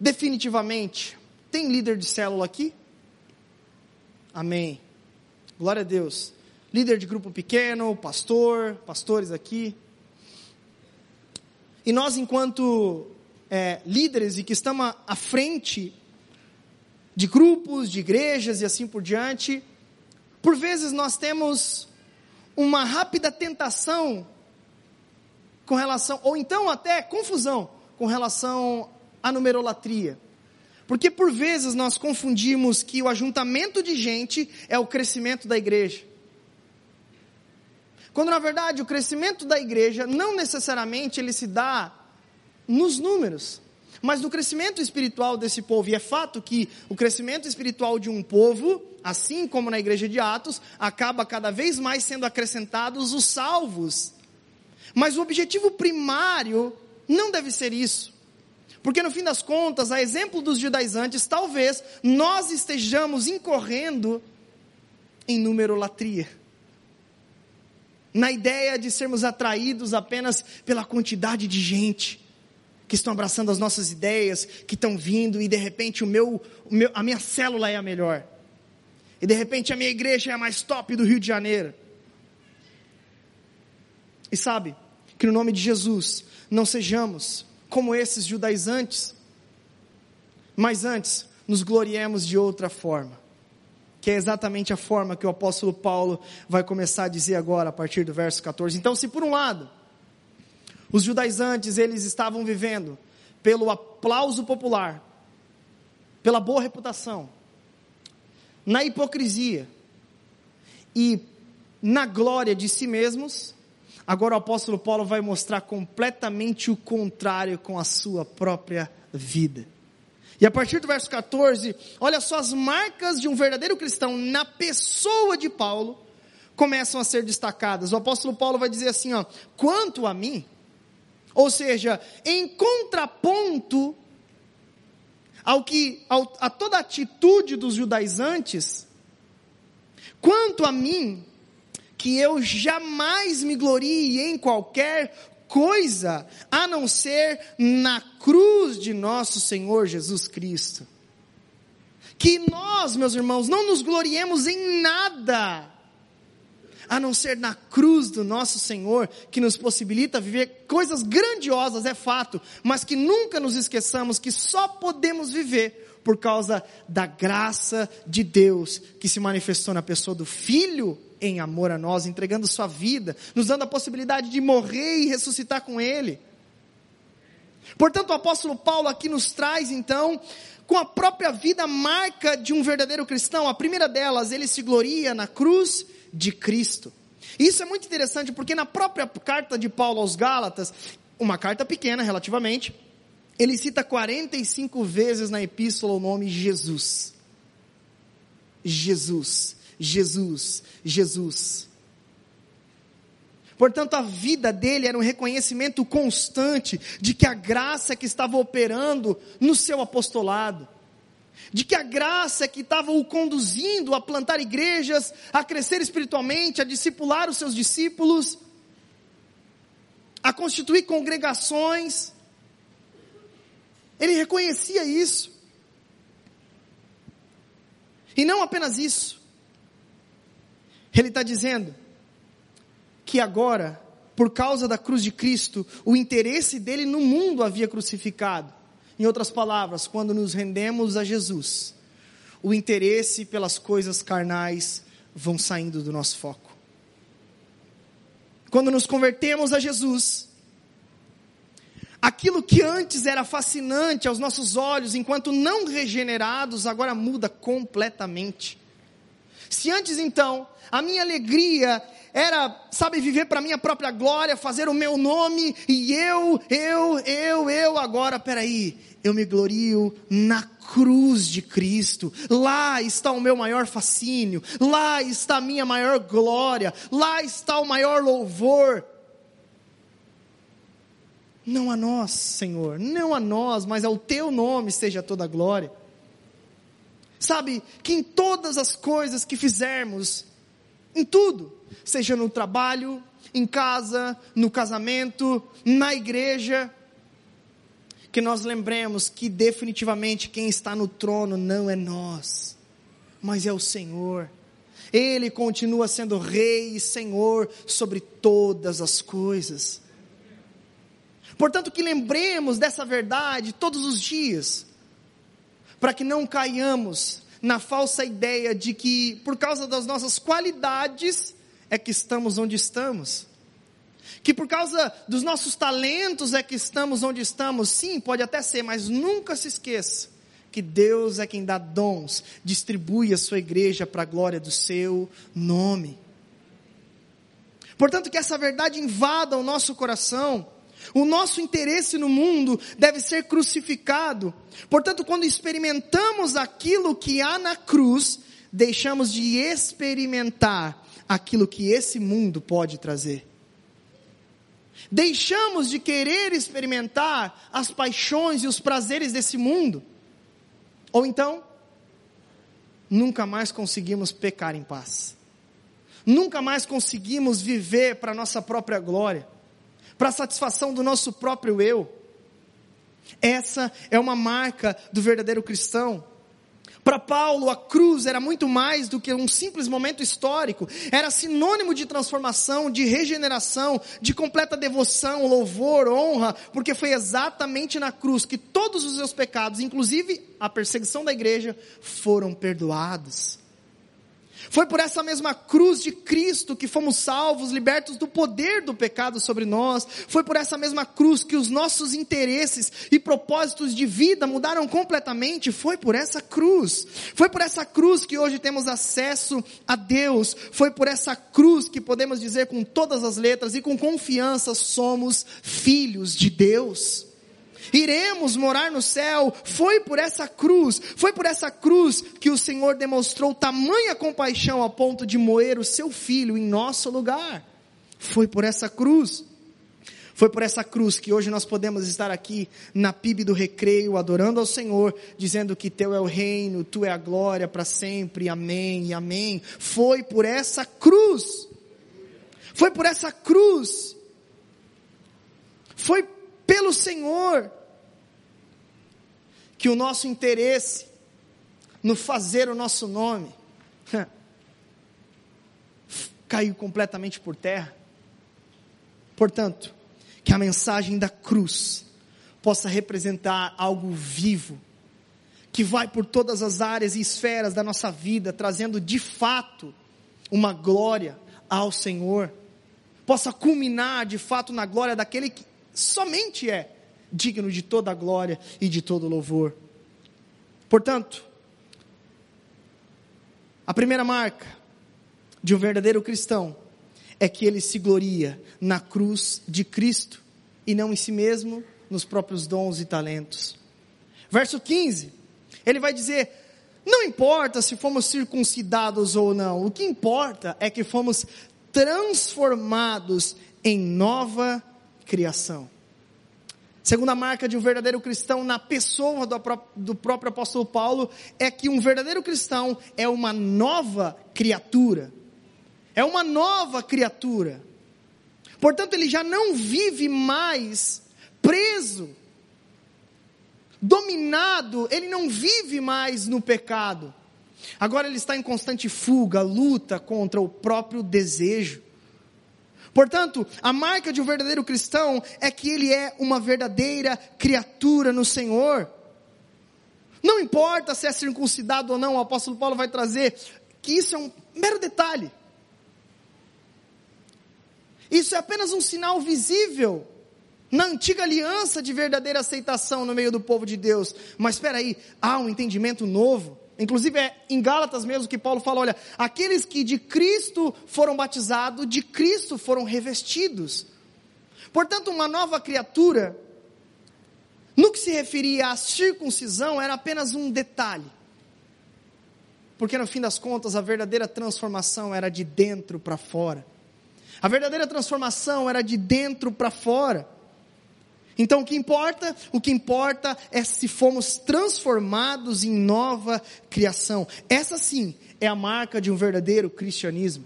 definitivamente, tem líder de célula aqui? Amém. Glória a Deus. Líder de grupo pequeno, pastor, pastores aqui. E nós, enquanto é, líderes e que estamos à frente de grupos, de igrejas e assim por diante, por vezes nós temos uma rápida tentação com relação, ou então até confusão com relação à numerolatria. Porque por vezes nós confundimos que o ajuntamento de gente é o crescimento da igreja. Quando na verdade o crescimento da igreja não necessariamente ele se dá nos números, mas no crescimento espiritual desse povo. E é fato que o crescimento espiritual de um povo, assim como na igreja de Atos, acaba cada vez mais sendo acrescentados os salvos. Mas o objetivo primário não deve ser isso. Porque no fim das contas, a exemplo dos judaizantes, talvez nós estejamos incorrendo em numerolatria. Na ideia de sermos atraídos apenas pela quantidade de gente que estão abraçando as nossas ideias, que estão vindo e de repente o meu, o meu, a minha célula é a melhor. E de repente a minha igreja é a mais top do Rio de Janeiro. E sabe, que no nome de Jesus não sejamos como esses judaizantes. Mas antes, nos gloriemos de outra forma, que é exatamente a forma que o apóstolo Paulo vai começar a dizer agora, a partir do verso 14. Então, se por um lado, os judaizantes, eles estavam vivendo pelo aplauso popular, pela boa reputação, na hipocrisia e na glória de si mesmos, Agora o apóstolo Paulo vai mostrar completamente o contrário com a sua própria vida. E a partir do verso 14, olha só as marcas de um verdadeiro cristão na pessoa de Paulo começam a ser destacadas. O apóstolo Paulo vai dizer assim, ó, quanto a mim, ou seja, em contraponto ao que ao, a toda a atitude dos judaizantes, quanto a mim, que eu jamais me glorie em qualquer coisa, a não ser na cruz de nosso Senhor Jesus Cristo. Que nós, meus irmãos, não nos gloriemos em nada, a não ser na cruz do nosso Senhor, que nos possibilita viver coisas grandiosas, é fato, mas que nunca nos esqueçamos que só podemos viver por causa da graça de Deus que se manifestou na pessoa do Filho em amor a nós, entregando sua vida, nos dando a possibilidade de morrer e ressuscitar com Ele. Portanto, o apóstolo Paulo aqui nos traz então, com a própria vida, marca de um verdadeiro cristão. A primeira delas, ele se gloria na cruz de Cristo. Isso é muito interessante porque na própria carta de Paulo aos Gálatas, uma carta pequena relativamente, ele cita 45 vezes na epístola o nome Jesus. Jesus. Jesus, Jesus. Portanto, a vida dele era um reconhecimento constante de que a graça que estava operando no seu apostolado, de que a graça que estava o conduzindo a plantar igrejas, a crescer espiritualmente, a discipular os seus discípulos, a constituir congregações, ele reconhecia isso. E não apenas isso, ele está dizendo que agora, por causa da cruz de Cristo, o interesse dele no mundo havia crucificado. Em outras palavras, quando nos rendemos a Jesus, o interesse pelas coisas carnais vão saindo do nosso foco. Quando nos convertemos a Jesus, aquilo que antes era fascinante aos nossos olhos, enquanto não regenerados, agora muda completamente. Se antes então a minha alegria era, sabe, viver para minha própria glória, fazer o meu nome e eu, eu, eu, eu, agora, peraí, eu me glorio na cruz de Cristo. Lá está o meu maior fascínio, lá está a minha maior glória, lá está o maior louvor. Não a nós, Senhor, não a nós, mas ao teu nome seja toda a glória. Sabe, que em todas as coisas que fizermos, em tudo, seja no trabalho, em casa, no casamento, na igreja, que nós lembremos que definitivamente quem está no trono não é nós, mas é o Senhor. Ele continua sendo Rei e Senhor sobre todas as coisas. Portanto, que lembremos dessa verdade todos os dias, para que não caiamos na falsa ideia de que por causa das nossas qualidades é que estamos onde estamos. Que por causa dos nossos talentos é que estamos onde estamos. Sim, pode até ser, mas nunca se esqueça que Deus é quem dá dons, distribui a sua igreja para a glória do seu nome. Portanto, que essa verdade invada o nosso coração, O nosso interesse no mundo deve ser crucificado. Portanto, quando experimentamos aquilo que há na cruz, deixamos de experimentar aquilo que esse mundo pode trazer. Deixamos de querer experimentar as paixões e os prazeres desse mundo. Ou então, nunca mais conseguimos pecar em paz. Nunca mais conseguimos viver para nossa própria glória, para a satisfação do nosso próprio eu. Essa é uma marca do verdadeiro cristão. Para Paulo, a cruz era muito mais do que um simples momento histórico, era sinônimo de transformação, de regeneração, de completa devoção, louvor, honra, porque foi exatamente na cruz que todos os seus pecados, inclusive a perseguição da igreja, foram perdoados. Foi por essa mesma cruz de Cristo que fomos salvos, libertos do poder do pecado sobre nós. Foi por essa mesma cruz que os nossos interesses e propósitos de vida mudaram completamente. Foi por essa cruz. Foi por essa cruz que hoje temos acesso a Deus. Foi por essa cruz que podemos dizer com todas as letras e com confiança somos filhos de Deus iremos morar no céu. Foi por essa cruz, foi por essa cruz que o Senhor demonstrou tamanha compaixão a ponto de moer o seu filho em nosso lugar. Foi por essa cruz. Foi por essa cruz que hoje nós podemos estar aqui na PIB do recreio, adorando ao Senhor, dizendo que Teu é o reino, Tu é a glória para sempre, amém e amém. Foi por essa cruz. Foi por essa cruz. Foi pelo Senhor que o nosso interesse no fazer o nosso nome caiu completamente por terra. Portanto, que a mensagem da cruz possa representar algo vivo, que vai por todas as áreas e esferas da nossa vida, trazendo de fato uma glória ao Senhor, possa culminar de fato na glória daquele que somente é digno de toda a glória e de todo louvor. Portanto, a primeira marca de um verdadeiro cristão é que ele se gloria na cruz de Cristo e não em si mesmo, nos próprios dons e talentos. Verso 15, ele vai dizer: Não importa se fomos circuncidados ou não, o que importa é que fomos transformados em nova criação. Segunda marca de um verdadeiro cristão na pessoa do, do próprio apóstolo Paulo é que um verdadeiro cristão é uma nova criatura. É uma nova criatura. Portanto, ele já não vive mais preso, dominado, ele não vive mais no pecado. Agora ele está em constante fuga, luta contra o próprio desejo. Portanto, a marca de um verdadeiro cristão é que ele é uma verdadeira criatura no Senhor. Não importa se é circuncidado ou não, o apóstolo Paulo vai trazer que isso é um mero detalhe. Isso é apenas um sinal visível na antiga aliança de verdadeira aceitação no meio do povo de Deus. Mas espera aí, há um entendimento novo. Inclusive é em Gálatas mesmo que Paulo fala, olha, aqueles que de Cristo foram batizados, de Cristo foram revestidos. Portanto, uma nova criatura, no que se referia à circuncisão, era apenas um detalhe. Porque no fim das contas, a verdadeira transformação era de dentro para fora. A verdadeira transformação era de dentro para fora. Então o que importa? O que importa é se fomos transformados em nova criação. Essa sim é a marca de um verdadeiro cristianismo.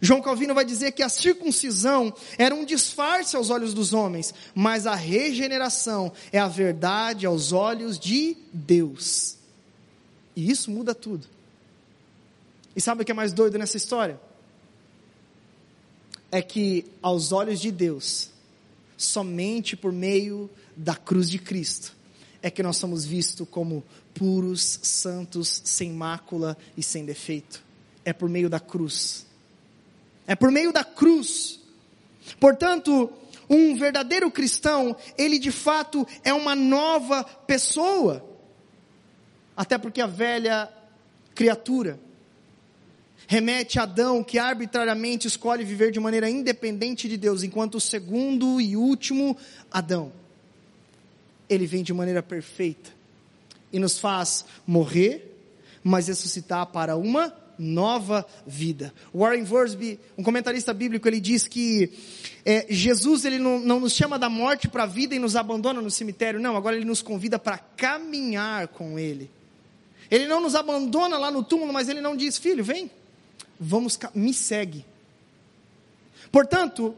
João Calvino vai dizer que a circuncisão era um disfarce aos olhos dos homens, mas a regeneração é a verdade aos olhos de Deus. E isso muda tudo. E sabe o que é mais doido nessa história? É que aos olhos de Deus, somente por meio da cruz de Cristo é que nós somos vistos como puros, santos, sem mácula e sem defeito. É por meio da cruz. É por meio da cruz. Portanto, um verdadeiro cristão, ele de fato é uma nova pessoa. Até porque a velha criatura, remete a Adão que arbitrariamente escolhe viver de maneira independente de Deus, enquanto o segundo e último Adão, ele vem de maneira perfeita e nos faz morrer, mas ressuscitar para uma nova vida. Warren Worsby, um comentarista bíblico, ele diz que é, Jesus ele não, não nos chama da morte para a vida e nos abandona no cemitério, não, agora ele nos convida para caminhar com ele. Ele não nos abandona lá no túmulo, mas ele não diz, filho, vem, vamos, me segue. Portanto,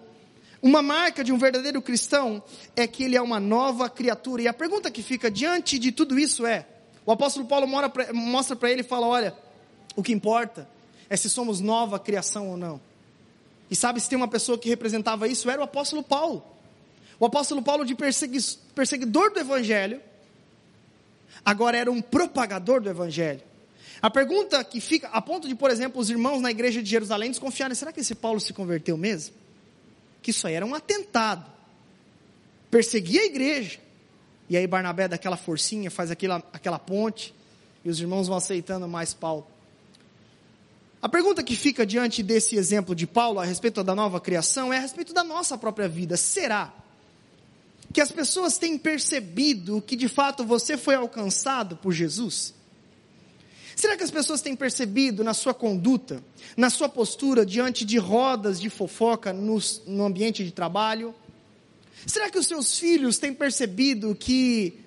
uma marca de um verdadeiro cristão é que ele é uma nova criatura. E a pergunta que fica diante de tudo isso é: o apóstolo Paulo mostra para ele e fala: olha, o que importa é se somos nova criação ou não. E sabe se tem uma pessoa que representava isso? Era o apóstolo Paulo. O apóstolo Paulo, de perseguidor do evangelho, agora era um propagador do evangelho. A pergunta que fica, a ponto de, por exemplo, os irmãos na igreja de Jerusalém desconfiarem: será que esse Paulo se converteu mesmo? Que isso aí era um atentado. Perseguia a igreja. E aí Barnabé daquela forcinha, faz aquela, aquela ponte, e os irmãos vão aceitando mais Paulo. A pergunta que fica diante desse exemplo de Paulo a respeito da nova criação é a respeito da nossa própria vida. Será que as pessoas têm percebido que de fato você foi alcançado por Jesus? Será que as pessoas têm percebido na sua conduta, na sua postura diante de rodas de fofoca no, no ambiente de trabalho? Será que os seus filhos têm percebido que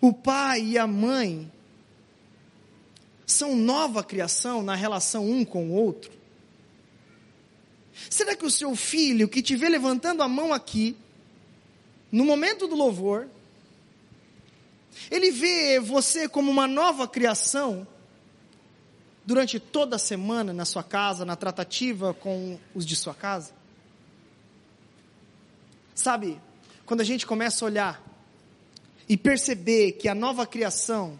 o pai e a mãe são nova criação na relação um com o outro? Será que o seu filho que te vê levantando a mão aqui, no momento do louvor, ele vê você como uma nova criação durante toda a semana na sua casa, na tratativa com os de sua casa? Sabe, quando a gente começa a olhar e perceber que a nova criação,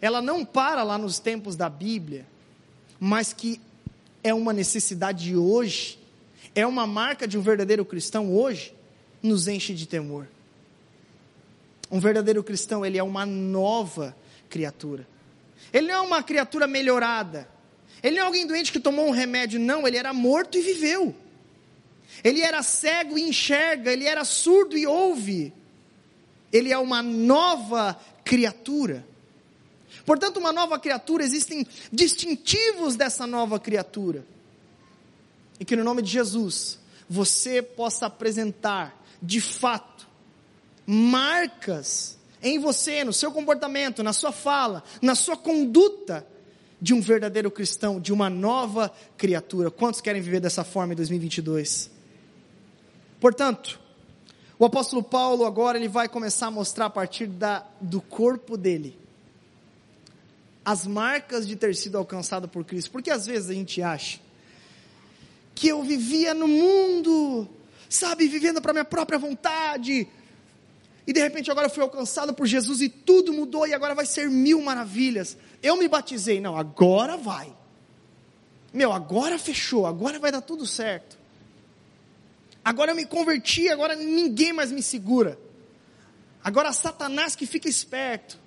ela não para lá nos tempos da Bíblia, mas que é uma necessidade de hoje, é uma marca de um verdadeiro cristão hoje, nos enche de temor. Um verdadeiro cristão, ele é uma nova criatura. Ele não é uma criatura melhorada. Ele não é alguém doente que tomou um remédio, não, ele era morto e viveu. Ele era cego e enxerga, ele era surdo e ouve. Ele é uma nova criatura. Portanto, uma nova criatura, existem distintivos dessa nova criatura. E que no nome de Jesus, você possa apresentar, de fato, marcas em você, no seu comportamento, na sua fala, na sua conduta, de um verdadeiro cristão, de uma nova criatura. Quantos querem viver dessa forma em 2022? Portanto, o apóstolo Paulo agora ele vai começar a mostrar a partir da, do corpo dele as marcas de ter sido alcançado por Cristo. Porque às vezes a gente acha que eu vivia no mundo, sabe, vivendo para minha própria vontade, e de repente agora eu fui alcançado por Jesus e tudo mudou e agora vai ser mil maravilhas. Eu me batizei, não, agora vai. Meu, agora fechou, agora vai dar tudo certo. Agora eu me converti, agora ninguém mais me segura. Agora Satanás que fica esperto.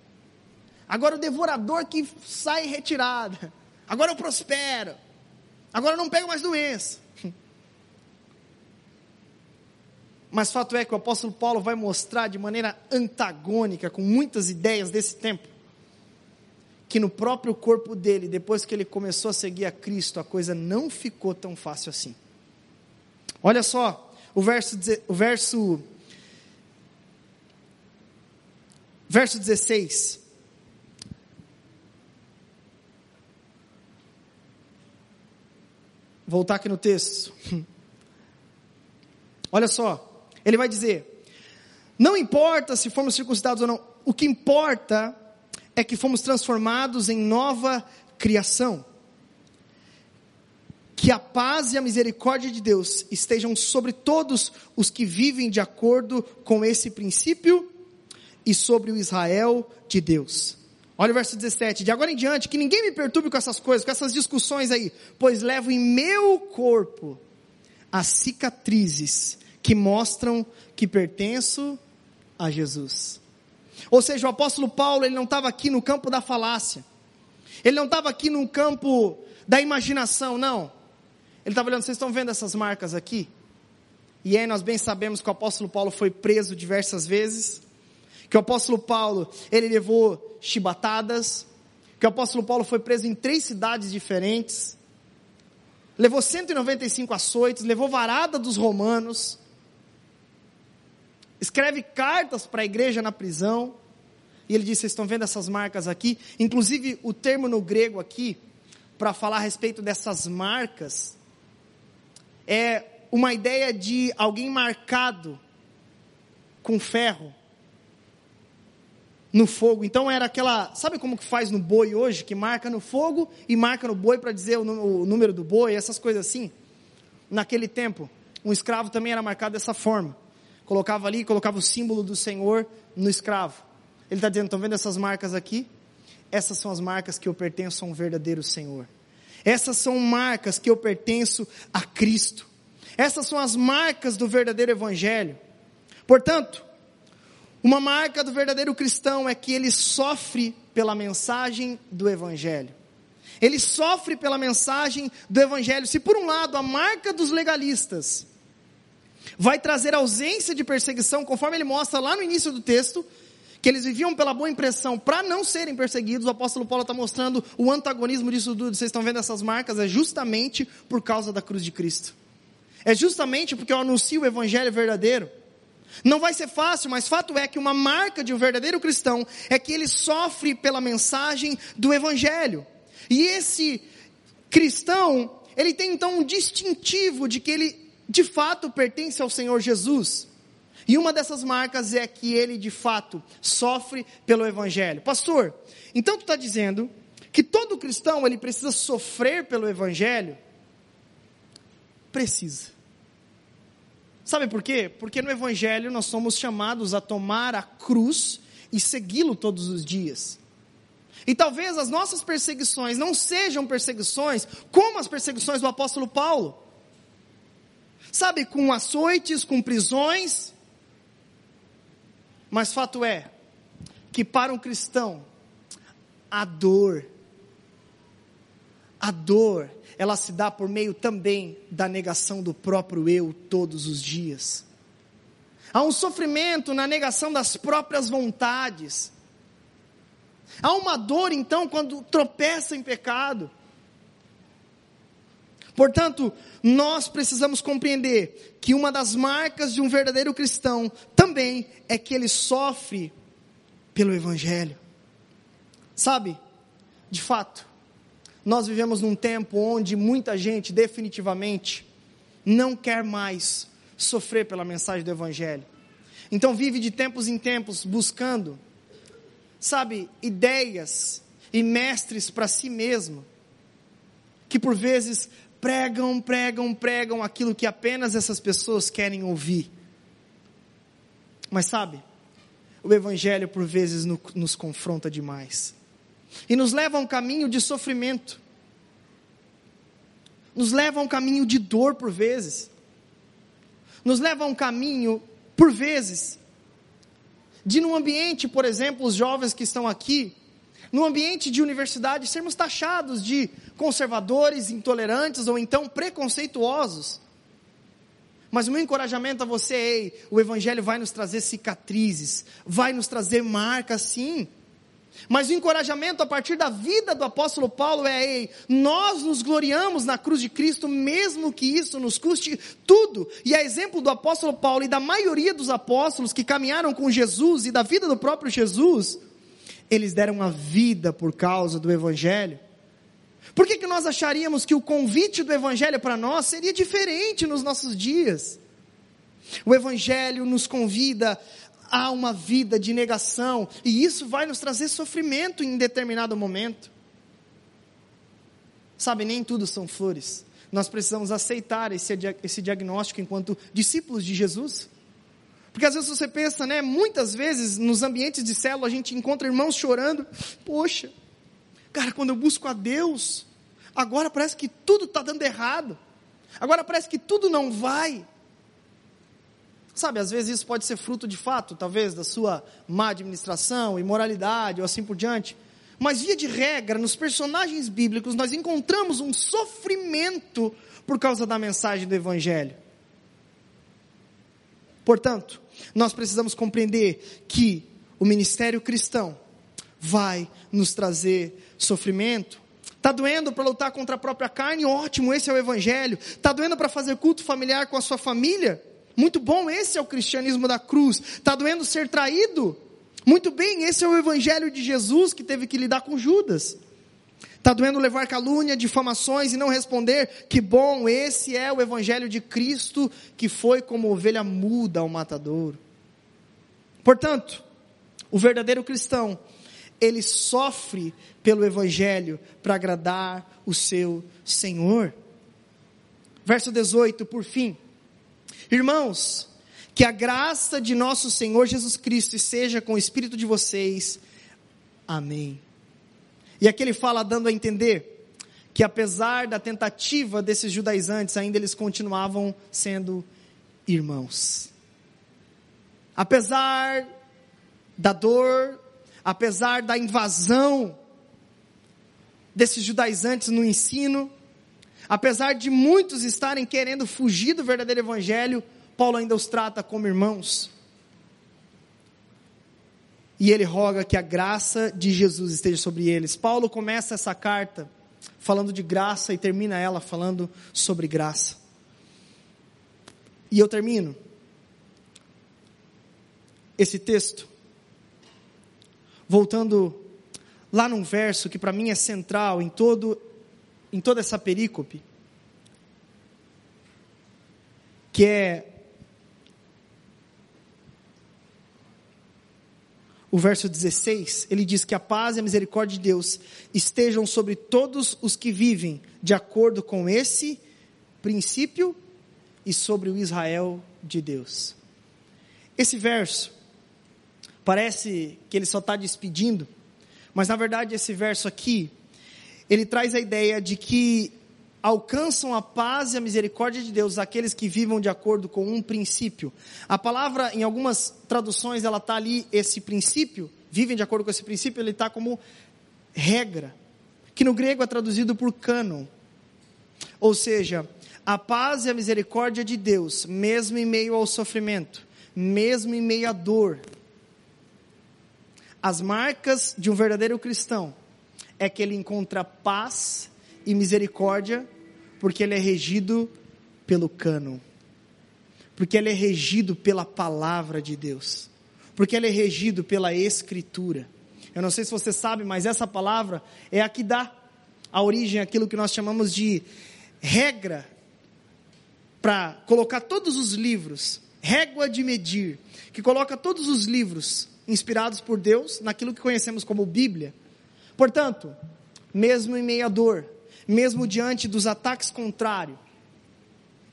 Agora o devorador que sai retirada. Agora eu prospero. Agora eu não pego mais doença. Mas fato é que o apóstolo Paulo vai mostrar de maneira antagônica, com muitas ideias desse tempo, que no próprio corpo dele, depois que ele começou a seguir a Cristo, a coisa não ficou tão fácil assim. Olha só, o verso, o verso, verso 16. Voltar aqui no texto. Olha só, ele vai dizer: Não importa se fomos circuncidados ou não, o que importa é que fomos transformados em nova criação que a paz e a misericórdia de Deus estejam sobre todos os que vivem de acordo com esse princípio e sobre o Israel de Deus. Olha o verso 17. De agora em diante, que ninguém me perturbe com essas coisas, com essas discussões aí, pois levo em meu corpo as cicatrizes que mostram que pertenço a Jesus. Ou seja, o apóstolo Paulo, ele não estava aqui no campo da falácia. Ele não estava aqui no campo da imaginação, não. Ele estava olhando, vocês estão vendo essas marcas aqui? E aí nós bem sabemos que o apóstolo Paulo foi preso diversas vezes, que o apóstolo Paulo, ele levou chibatadas, que o apóstolo Paulo foi preso em três cidades diferentes, levou 195 açoites, levou varada dos romanos, escreve cartas para a igreja na prisão, e ele diz: Vocês estão vendo essas marcas aqui? Inclusive, o termo no grego aqui, para falar a respeito dessas marcas, é uma ideia de alguém marcado com ferro no fogo. Então era aquela, sabe como que faz no boi hoje, que marca no fogo e marca no boi para dizer o, número do boi, essas coisas assim? Naquele tempo, um escravo também era marcado dessa forma. Colocava ali, colocava o símbolo do Senhor no escravo. Ele está dizendo, estão vendo essas marcas aqui? Essas são as marcas que eu pertenço a um verdadeiro Senhor. Essas são marcas que eu pertenço a Cristo. Essas são as marcas do verdadeiro Evangelho. Portanto, uma marca do verdadeiro cristão é que ele sofre pela mensagem do Evangelho. Ele sofre pela mensagem do Evangelho. Se por um lado a marca dos legalistas vai trazer ausência de perseguição, conforme ele mostra lá no início do texto, que eles viviam pela boa impressão para não serem perseguidos. O apóstolo Paulo está mostrando o antagonismo disso tudo. Vocês estão vendo essas marcas? É justamente por causa da cruz de Cristo. É justamente porque eu anuncio o evangelho verdadeiro. Não vai ser fácil, mas fato é que uma marca de um verdadeiro cristão é que ele sofre pela mensagem do evangelho. E esse cristão, ele tem então um distintivo de que ele de fato pertence ao Senhor Jesus. E uma dessas marcas é que ele de fato sofre pelo evangelho. Pastor, então tu está dizendo que todo cristão ele precisa sofrer pelo evangelho? Precisa. Sabe por quê? Porque no evangelho nós somos chamados a tomar a cruz e segui-lo todos os dias. E talvez as nossas perseguições não sejam perseguições como as perseguições do apóstolo Paulo. Sabe, com açoites, com prisões, mas fato é que para um cristão, a dor, a dor, ela se dá por meio também da negação do próprio eu todos os dias. Há um sofrimento na negação das próprias vontades. Há uma dor, então, quando tropeça em pecado. Portanto, nós precisamos compreender que uma das marcas de um verdadeiro cristão também é que ele sofre pelo Evangelho. Sabe, de fato, nós vivemos num tempo onde muita gente definitivamente não quer mais sofrer pela mensagem do Evangelho. Então vive de tempos em tempos buscando, sabe, ideias e mestres para si mesmo, que por vezes pregam, pregam, pregam aquilo que apenas essas pessoas querem ouvir. Mas sabe, o Evangelho por vezes no, nos confronta demais. E nos leva a um caminho de sofrimento, nos leva a um caminho de dor por vezes, nos leva a um caminho, por vezes, de num ambiente, por exemplo, os jovens que estão aqui, no ambiente de universidade, sermos taxados de conservadores, intolerantes ou então preconceituosos. Mas o meu encorajamento a você, ei, o Evangelho vai nos trazer cicatrizes, vai nos trazer marcas, sim. Mas o encorajamento a partir da vida do apóstolo Paulo é: ei, nós nos gloriamos na cruz de Cristo, mesmo que isso nos custe tudo. E a exemplo do apóstolo Paulo e da maioria dos apóstolos que caminharam com Jesus e da vida do próprio Jesus, eles deram a vida por causa do Evangelho. Por que, que nós acharíamos que o convite do Evangelho para nós seria diferente nos nossos dias? O Evangelho nos convida a uma vida de negação, e isso vai nos trazer sofrimento em determinado momento. Sabe, nem tudo são flores. Nós precisamos aceitar esse, esse diagnóstico enquanto discípulos de Jesus. Porque às vezes você pensa, né? Muitas vezes nos ambientes de célula a gente encontra irmãos chorando. Poxa, cara, quando eu busco a Deus, agora parece que tudo está dando errado. Agora parece que tudo não vai. Sabe, às vezes isso pode ser fruto de fato, talvez, da sua má administração, imoralidade ou assim por diante. Mas, via de regra, nos personagens bíblicos, nós encontramos um sofrimento por causa da mensagem do Evangelho. Portanto, nós precisamos compreender que o ministério cristão vai nos trazer sofrimento. Está doendo para lutar contra a própria carne? Ótimo, esse é o Evangelho. Está doendo para fazer culto familiar com a sua família? Muito bom, esse é o cristianismo da cruz. Está doendo ser traído? Muito bem, esse é o Evangelho de Jesus que teve que lidar com Judas. Está doendo levar calúnia, difamações e não responder? Que bom, esse é o Evangelho de Cristo que foi como ovelha muda ao matadouro. Portanto, o verdadeiro cristão, ele sofre pelo Evangelho para agradar o seu Senhor. Verso 18, por fim. Irmãos, que a graça de nosso Senhor Jesus Cristo seja com o espírito de vocês. Amém. E aqui ele fala dando a entender que apesar da tentativa desses judaizantes, ainda eles continuavam sendo irmãos. Apesar da dor, apesar da invasão desses judaizantes no ensino, apesar de muitos estarem querendo fugir do verdadeiro evangelho, Paulo ainda os trata como irmãos. E ele roga que a graça de Jesus esteja sobre eles. Paulo começa essa carta falando de graça e termina ela falando sobre graça. E eu termino esse texto voltando lá num verso que para mim é central em todo em toda essa perícope, que é o verso 16, ele diz que a paz e a misericórdia de Deus estejam sobre todos os que vivem de acordo com esse princípio e sobre o Israel de Deus. Esse verso parece que ele só está despedindo, mas na verdade esse verso aqui, ele traz a ideia de que alcançam a paz e a misericórdia de Deus aqueles que vivam de acordo com um princípio. A palavra, em algumas traduções, ela está ali, esse princípio, vivem de acordo com esse princípio, ele está como regra, que no grego é traduzido por cânon. Ou seja, a paz e a misericórdia de Deus, mesmo em meio ao sofrimento, mesmo em meio à dor. As marcas de um verdadeiro cristão é que ele encontra paz e misericórdia porque ele é regido pelo cano, porque ele é regido pela palavra de Deus, porque ele é regido pela Escritura. Eu não sei se você sabe, mas essa palavra é a que dá a origem àquilo que nós chamamos de regra para colocar todos os livros, régua de medir, que coloca todos os livros inspirados por Deus naquilo que conhecemos como Bíblia. Portanto, mesmo em meio à dor, mesmo diante dos ataques contrários,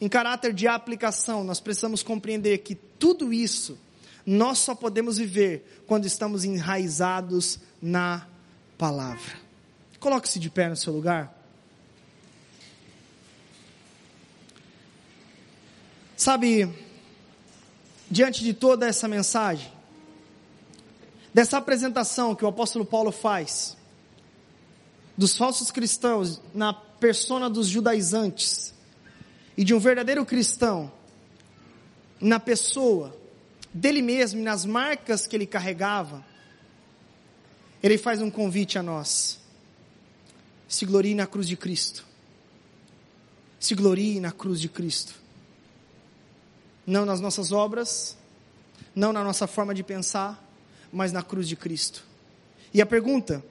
em caráter de aplicação, nós precisamos compreender que tudo isso nós só podemos viver quando estamos enraizados na palavra. Coloque-se de pé no seu lugar. Sabe, diante de toda essa mensagem, dessa apresentação que o apóstolo Paulo faz, dos falsos cristãos na persona dos judaizantes e de um verdadeiro cristão na pessoa dele mesmo e nas marcas que ele carregava, ele faz um convite a nós. Se glorie na cruz de Cristo. Se glorie na cruz de Cristo. Não nas nossas obras, não na nossa forma de pensar, mas na cruz de Cristo. E a pergunta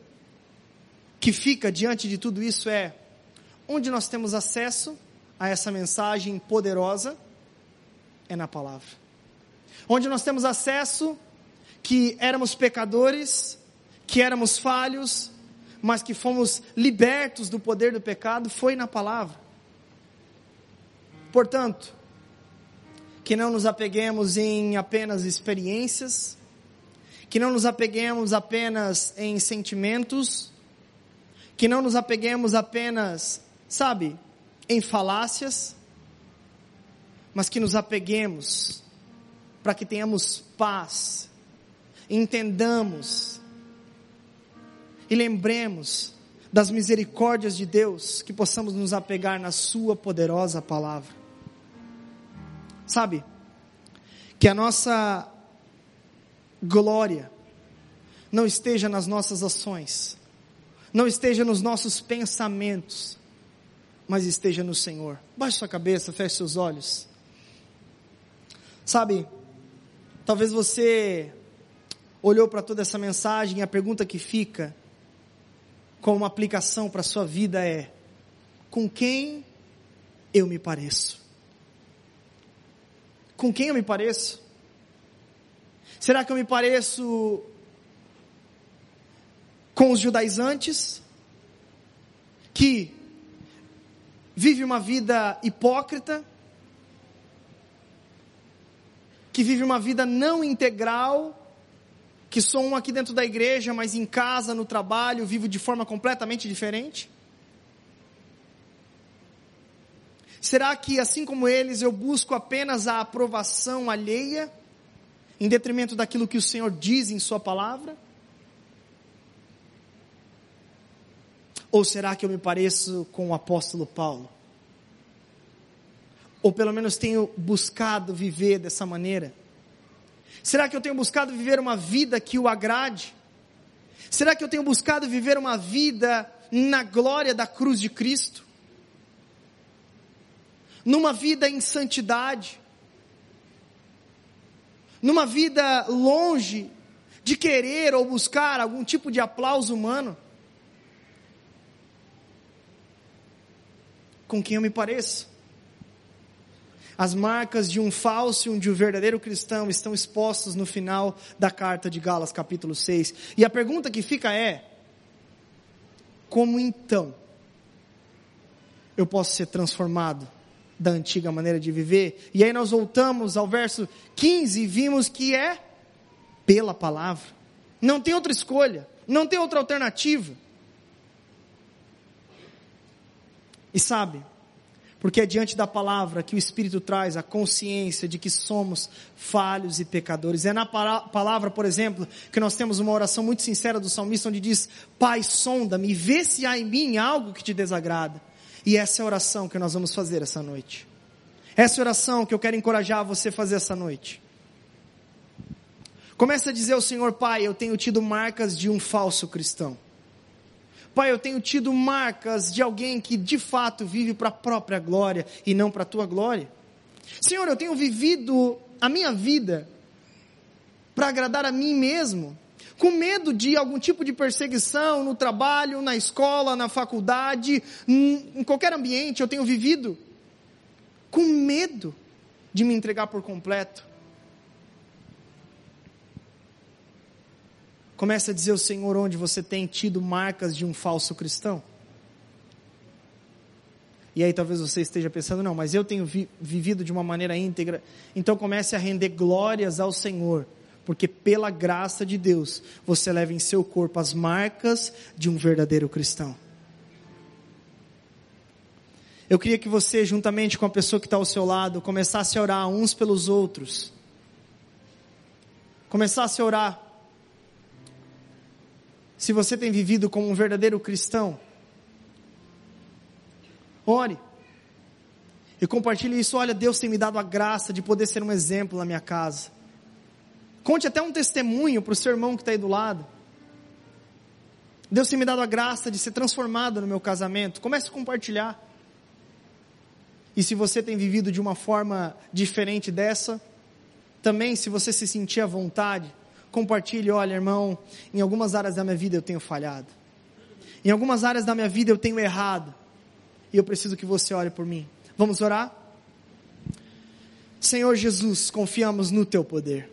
que fica diante de tudo isso é: onde nós temos acesso a essa mensagem poderosa? É na palavra. Onde nós temos acesso que éramos pecadores, que éramos falhos, mas que fomos libertos do poder do pecado, foi na palavra. Portanto, que não nos apeguemos em apenas experiências, que não nos apeguemos apenas em sentimentos, que não nos apeguemos apenas, sabe, em falácias, mas que nos apeguemos para que tenhamos paz, entendamos e lembremos das misericórdias de Deus, que possamos nos apegar na Sua poderosa palavra. Sabe, que a nossa glória não esteja nas nossas ações, não esteja nos nossos pensamentos, mas esteja no Senhor. Baixe sua cabeça, feche seus olhos. Sabe, talvez você olhou para toda essa mensagem e a pergunta que fica como aplicação para a sua vida é: com quem eu me pareço? Com quem eu me pareço? Será que eu me pareço com os judaizantes que vive uma vida hipócrita, que vive uma vida não integral, que sou um aqui dentro da igreja, mas em casa, no trabalho, vivo de forma completamente diferente? Será que, assim como eles, eu busco apenas a aprovação alheia, em detrimento daquilo que o Senhor diz em Sua palavra? Ou será que eu me pareço com o apóstolo Paulo? Ou pelo menos tenho buscado viver dessa maneira? Será que eu tenho buscado viver uma vida que o agrade? Será que eu tenho buscado viver uma vida na glória da cruz de Cristo? Numa vida em santidade? Numa vida longe de querer ou buscar algum tipo de aplauso humano? Com quem eu me pareço? As marcas de um falso e de um verdadeiro cristão estão expostas no final da carta de Galas, capítulo 6. E a pergunta que fica é: como então eu posso ser transformado da antiga maneira de viver? E aí nós voltamos ao verso 15 e vimos que é pela palavra. Não tem outra escolha, não tem outra alternativa. E sabe, porque é diante da palavra que o Espírito traz a consciência de que somos falhos e pecadores. É na palavra, por exemplo, que nós temos uma oração muito sincera do salmista onde diz: Pai, sonda-me, vê se há em mim algo que te desagrada. E essa é a oração que nós vamos fazer essa noite. Essa é a oração que eu quero encorajar você a fazer essa noite. Começa a dizer ao Senhor, Pai, eu tenho tido marcas de um falso cristão. Pai, eu tenho tido marcas de alguém que de fato vive para a própria glória e não para a tua glória. Senhor, eu tenho vivido a minha vida para agradar a mim mesmo, com medo de algum tipo de perseguição no trabalho, na escola, na faculdade, em qualquer ambiente, eu tenho vivido com medo de me entregar por completo. Comece a dizer ao Senhor onde você tem tido marcas de um falso cristão. E aí talvez você esteja pensando, não, mas eu tenho vi vivido de uma maneira íntegra. Então comece a render glórias ao Senhor, porque pela graça de Deus, você leva em seu corpo as marcas de um verdadeiro cristão. Eu queria que você, juntamente com a pessoa que está ao seu lado, começasse a orar uns pelos outros. Começasse a orar se você tem vivido como um verdadeiro cristão, ore. E compartilhe isso. Olha, Deus tem me dado a graça de poder ser um exemplo na minha casa. Conte até um testemunho para o seu irmão que está aí do lado. Deus tem me dado a graça de ser transformado no meu casamento. Comece a compartilhar. E se você tem vivido de uma forma diferente dessa, também se você se sentir à vontade, compartilhe, olha, irmão, em algumas áreas da minha vida eu tenho falhado. Em algumas áreas da minha vida eu tenho errado. E eu preciso que você ore por mim. Vamos orar? Senhor Jesus, confiamos no teu poder.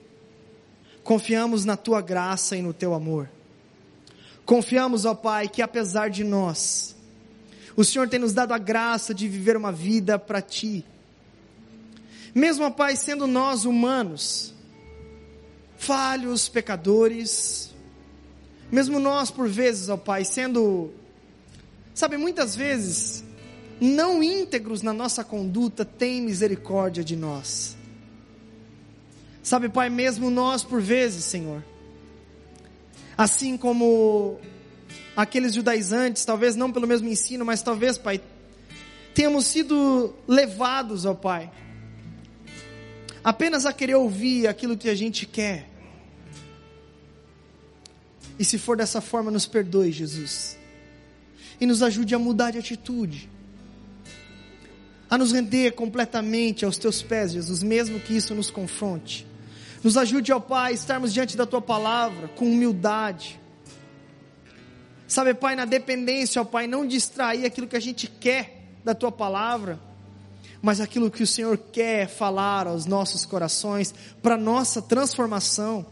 Confiamos na tua graça e no teu amor. Confiamos, ó Pai, que apesar de nós, o Senhor tem nos dado a graça de viver uma vida para ti. Mesmo, ó Pai, sendo nós humanos, falhos, pecadores, mesmo nós por vezes, ó Pai, sendo, sabe, muitas vezes, não íntegros na nossa conduta, tem misericórdia de nós. Sabe, Pai, mesmo nós por vezes, Senhor, assim como aqueles judaizantes, talvez não pelo mesmo ensino, mas talvez, Pai, tenhamos sido levados, ó Pai, apenas a querer ouvir aquilo que a gente quer. E se for dessa forma, nos perdoe, Jesus. E nos ajude a mudar de atitude. A nos render completamente aos teus pés, Jesus, mesmo que isso nos confronte. Nos ajude, ó Pai, a estarmos diante da tua palavra com humildade. Sabe, Pai, na dependência, ó Pai, não distrair aquilo que a gente quer da tua palavra, mas aquilo que o Senhor quer falar aos nossos corações, para nossa transformação.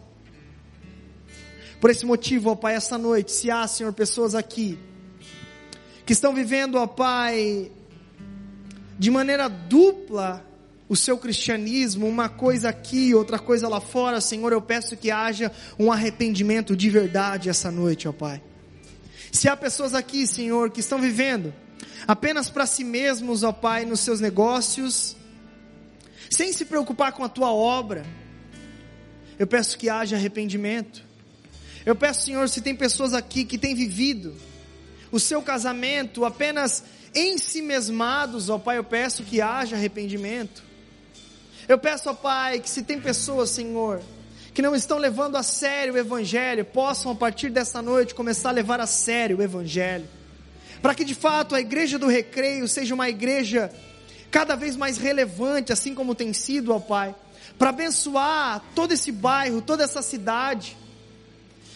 Por esse motivo, ó Pai, essa noite, se há, Senhor, pessoas aqui que estão vivendo, ó Pai, de maneira dupla o seu cristianismo, uma coisa aqui, outra coisa lá fora, Senhor, eu peço que haja um arrependimento de verdade essa noite, ó Pai. Se há pessoas aqui, Senhor, que estão vivendo apenas para si mesmos, ó Pai, nos seus negócios, sem se preocupar com a tua obra, eu peço que haja arrependimento. Eu peço, Senhor, se tem pessoas aqui que têm vivido o seu casamento apenas em si mesmados, ó Pai, eu peço que haja arrependimento. Eu peço, ó Pai, que se tem pessoas, Senhor, que não estão levando a sério o Evangelho, possam a partir dessa noite começar a levar a sério o Evangelho. Para que de fato a igreja do recreio seja uma igreja cada vez mais relevante, assim como tem sido, ó Pai, para abençoar todo esse bairro, toda essa cidade.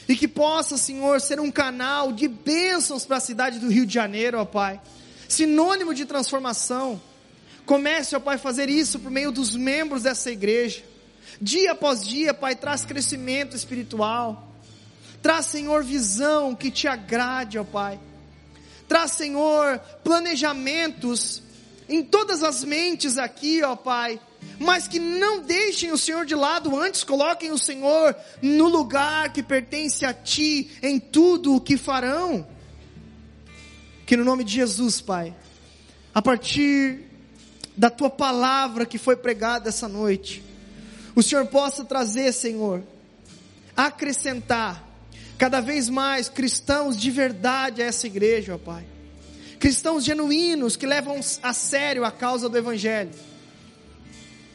E que possa, Senhor, ser um canal de bênçãos para a cidade do Rio de Janeiro, ó Pai. Sinônimo de transformação. Comece, ó Pai, a fazer isso por meio dos membros dessa igreja. Dia após dia, Pai, traz crescimento espiritual. Traz, Senhor, visão que te agrade, ó Pai. Traz, Senhor, planejamentos em todas as mentes aqui, ó Pai. Mas que não deixem o Senhor de lado, antes coloquem o Senhor no lugar que pertence a Ti em tudo o que farão. Que no nome de Jesus, Pai, a partir da tua palavra que foi pregada essa noite, o Senhor possa trazer, Senhor, acrescentar cada vez mais cristãos de verdade a essa igreja, ó Pai. Cristãos genuínos que levam a sério a causa do Evangelho.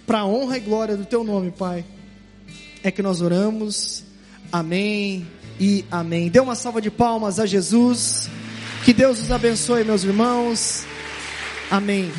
Para a honra e glória do Teu nome, Pai. É que nós oramos. Amém e amém. Dê uma salva de palmas a Jesus. Que Deus os abençoe, meus irmãos. Amém.